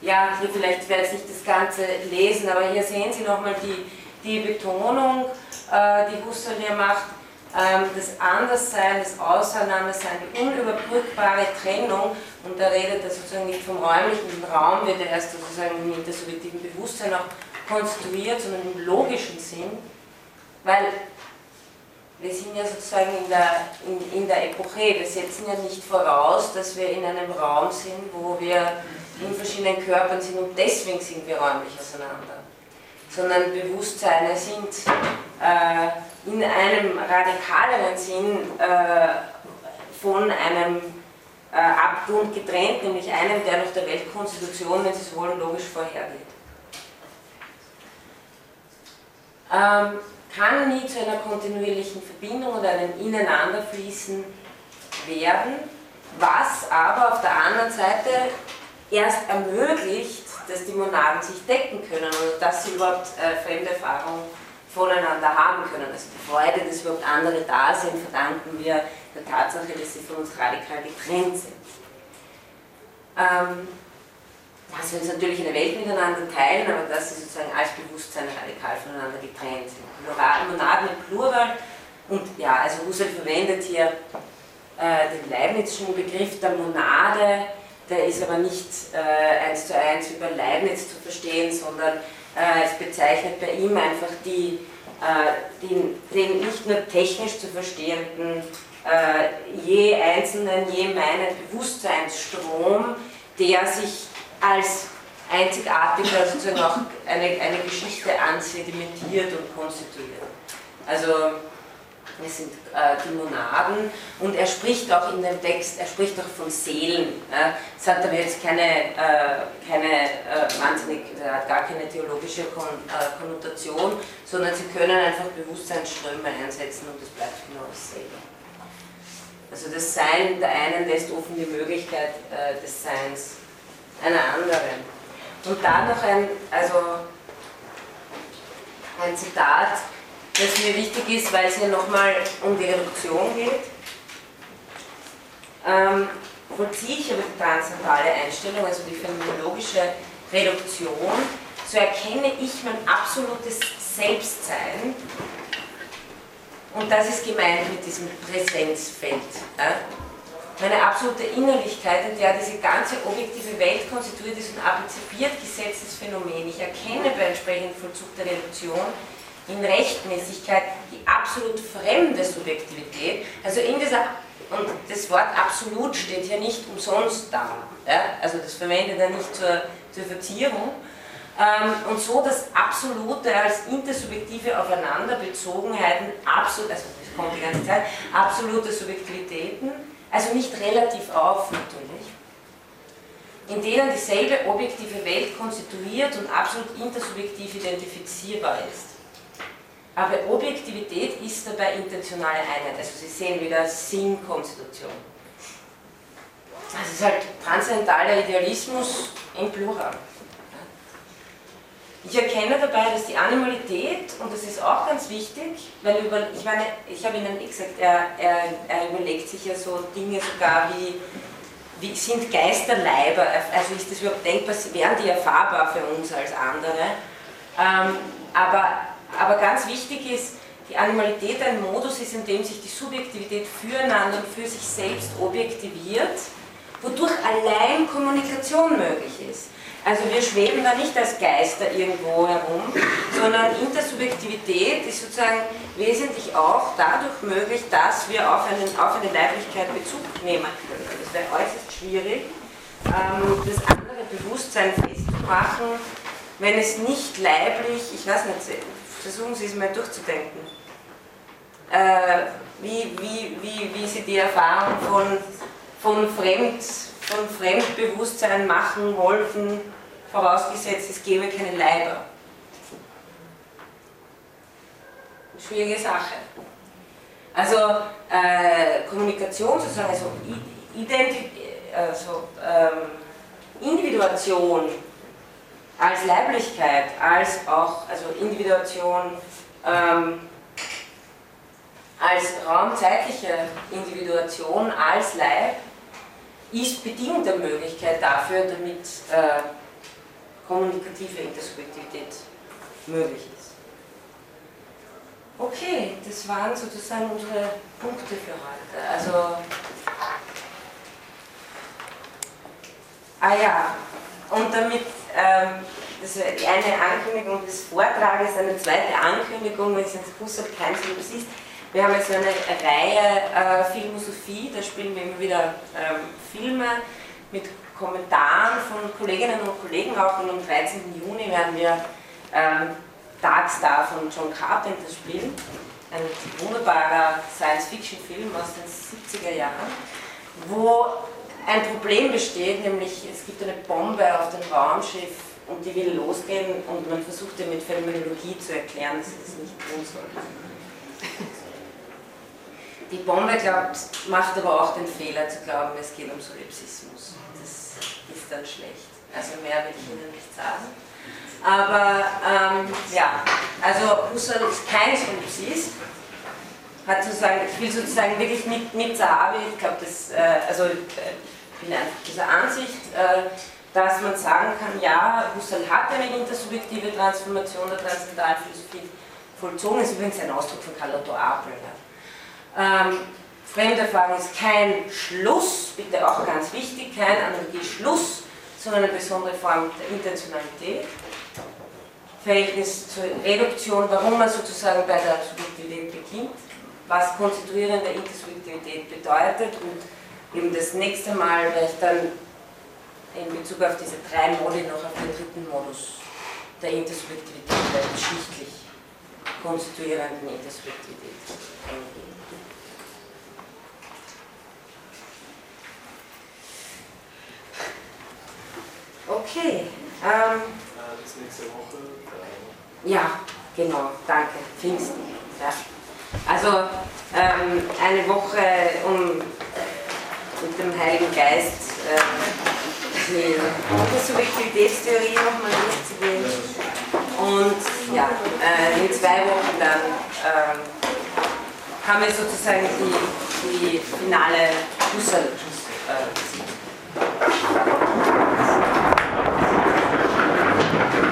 ja, hier vielleicht werde ich das Ganze lesen, aber hier sehen Sie nochmal die, die Betonung, äh, die Husserl hier macht ähm, das Anderssein, das Auseinandersein, die unüberbrückbare Trennung, und da redet er sozusagen nicht vom räumlichen Raum, wird er erst sozusagen mit der subjektiven Bewusstsein auch konstruiert, sondern im logischen Sinn, weil wir sind ja sozusagen in der, in, in der Epoche, wir setzen ja nicht voraus, dass wir in einem Raum sind, wo wir in verschiedenen Körpern sind und deswegen sind wir räumlich auseinander, sondern Bewusstseine sind äh, in einem radikaleren Sinn äh, von einem äh, Abgrund getrennt, nämlich einem, der nach der Weltkonstitution, wenn Sie es wollen, logisch vorhergeht. Ähm, kann nie zu einer kontinuierlichen Verbindung oder einem Ineinanderfließen werden, was aber auf der anderen Seite erst ermöglicht, dass die Monaden sich decken können oder dass sie überhaupt äh, Fremderfahrung voneinander haben können. Also die Freude, dass überhaupt andere da sind, verdanken wir der Tatsache, dass sie von uns radikal getrennt sind. Ähm, dass wir uns natürlich eine Welt miteinander teilen, aber dass sie sozusagen als Bewusstsein radikal voneinander getrennt sind. Monaden im Plural und ja, also Husserl verwendet hier äh, den Leibnizschen Begriff der Monade, der ist aber nicht äh, eins zu eins über Leibniz zu verstehen, sondern äh, es bezeichnet bei ihm einfach die, äh, den, den nicht nur technisch zu verstehenden, äh, je einzelnen, je meinen Bewusstseinsstrom, der sich als einzigartiger sozusagen auch eine, eine Geschichte ansedimentiert und konstituiert. Also es sind äh, die Monaden und er spricht auch in dem Text, er spricht auch von Seelen. Ja. Das hat aber jetzt keine, äh, keine äh, wahnsinnig, hat gar keine theologische Kon äh, Konnotation, sondern sie können einfach Bewusstseinsströme einsetzen und es bleibt genau dasselbe. Also das Sein der einen lässt offen die Möglichkeit äh, des Seins einer anderen. Und da noch ein, also ein Zitat, das mir wichtig ist, weil es hier nochmal um die Reduktion geht. Ähm, vollziehe ich aber die transzendentale Einstellung, also die phänomenologische Reduktion, so erkenne ich mein absolutes Selbstsein und das ist gemeint mit diesem Präsenzfeld. Ja? Meine absolute Innerlichkeit, in der diese ganze objektive Welt konstituiert ist und abizipiert gesetztes Phänomen. Ich erkenne bei entsprechendem Vollzug der Reduktion in Rechtmäßigkeit die absolut fremde Subjektivität. Also in dieser, und das Wort absolut steht hier nicht umsonst da. Ja? Also das verwendet er nicht zur, zur Verzierung. Ähm, und so das Absolute als intersubjektive Aufeinanderbezogenheiten, absolut, also das kommt die ganze Zeit, absolute Subjektivitäten, also nicht relativ auf natürlich, in denen dieselbe objektive Welt konstituiert und absolut intersubjektiv identifizierbar ist. Aber Objektivität ist dabei intentionale Einheit. Also Sie sehen wieder Sinnkonstitution. Das ist halt transzendentaler Idealismus im Plural. Ich erkenne dabei, dass die Animalität, und das ist auch ganz wichtig, weil über, ich meine, ich habe Ihnen eh gesagt, er, er, er überlegt sich ja so Dinge sogar wie, wie sind Geisterleiber, also ist das überhaupt denkbar, wären die erfahrbar für uns als andere? Ähm, aber aber ganz wichtig ist, die Animalität ein Modus ist, in dem sich die Subjektivität füreinander und für sich selbst objektiviert, wodurch allein Kommunikation möglich ist. Also wir schweben da nicht als Geister irgendwo herum, sondern Intersubjektivität ist sozusagen wesentlich auch dadurch möglich, dass wir auf, einen, auf eine Leiblichkeit Bezug nehmen können. Es wäre äußerst schwierig, ähm, das andere Bewusstsein festzumachen, wenn es nicht leiblich, ich weiß nicht, versuchen Sie es mal durchzudenken. Äh, wie, wie, wie, wie Sie die Erfahrung von, von, Fremd, von Fremdbewusstsein machen wollten, vorausgesetzt es gäbe keine Leiber. Schwierige Sache. Also äh, Kommunikation sozusagen, also, Ident also ähm, Individuation als Leiblichkeit, als auch also Individuation, ähm, als raumzeitliche Individuation, als Leib, ist bedingte Möglichkeit dafür, damit äh, kommunikative Intersubjektivität möglich ist. Okay, das waren sozusagen unsere Punkte für heute. Also, ah ja, und damit ähm, das ist die eine Ankündigung des Vortrages, eine zweite Ankündigung, wenn es jetzt Husserl kein Syllabus ist. Wir haben jetzt eine Reihe äh, Filmosophie, da spielen wir immer wieder ähm, Filme mit Kommentaren von Kolleginnen und Kollegen auch und am 13. Juni werden wir ähm, Darkstar von John Carpenter spielen. Ein wunderbarer Science-Fiction-Film aus den 70er Jahren, wo ein Problem besteht, nämlich es gibt eine Bombe auf dem Raumschiff und die will losgehen und man versucht ihr mit Phänomenologie zu erklären, dass sie das nicht tun soll. Die Bombe glaubt, macht aber auch den Fehler zu glauben, es geht um Solipsismus. Das ist dann schlecht. Also mehr will ich Ihnen nicht sagen. Aber ähm, ja, also Husserl ist kein Solipsist, hat sozusagen, ich will sozusagen wirklich mit, mit Sahabi, ich glaube, das, äh, also äh, ich bin einfach dieser Ansicht, äh, dass man sagen kann, ja, Husserl hat eine intersubjektive Transformation der Transzendentalphilosophie vollzogen, ist übrigens ein Ausdruck von Carl Otto Apel. Ähm, Fremderfahrung ist kein Schluss, bitte auch ganz wichtig, kein Analogieschluss, sondern eine besondere Form der Intentionalität. Verhältnis zur Reduktion, warum man sozusagen bei der Subjektivität beginnt was Konstituieren der Intersubjektivität bedeutet und eben das nächste Mal werde ich dann in Bezug auf diese drei Modi noch auf den dritten Modus der Intersubjektivität geschichtlich konstituierenden Intersubjektivität eingehen. Okay. Ähm, Äh, bis nächste Woche. Äh, ja, genau, danke. Pfingsten. Ja. Also ähm, eine Woche, um mit dem Heiligen Geist äh, die Intersubjektivitätstheorie nochmal durchzugehen. Und ja, äh, in zwei Wochen dann ähm, haben wir sozusagen die, die finale Husserl-Sitzung.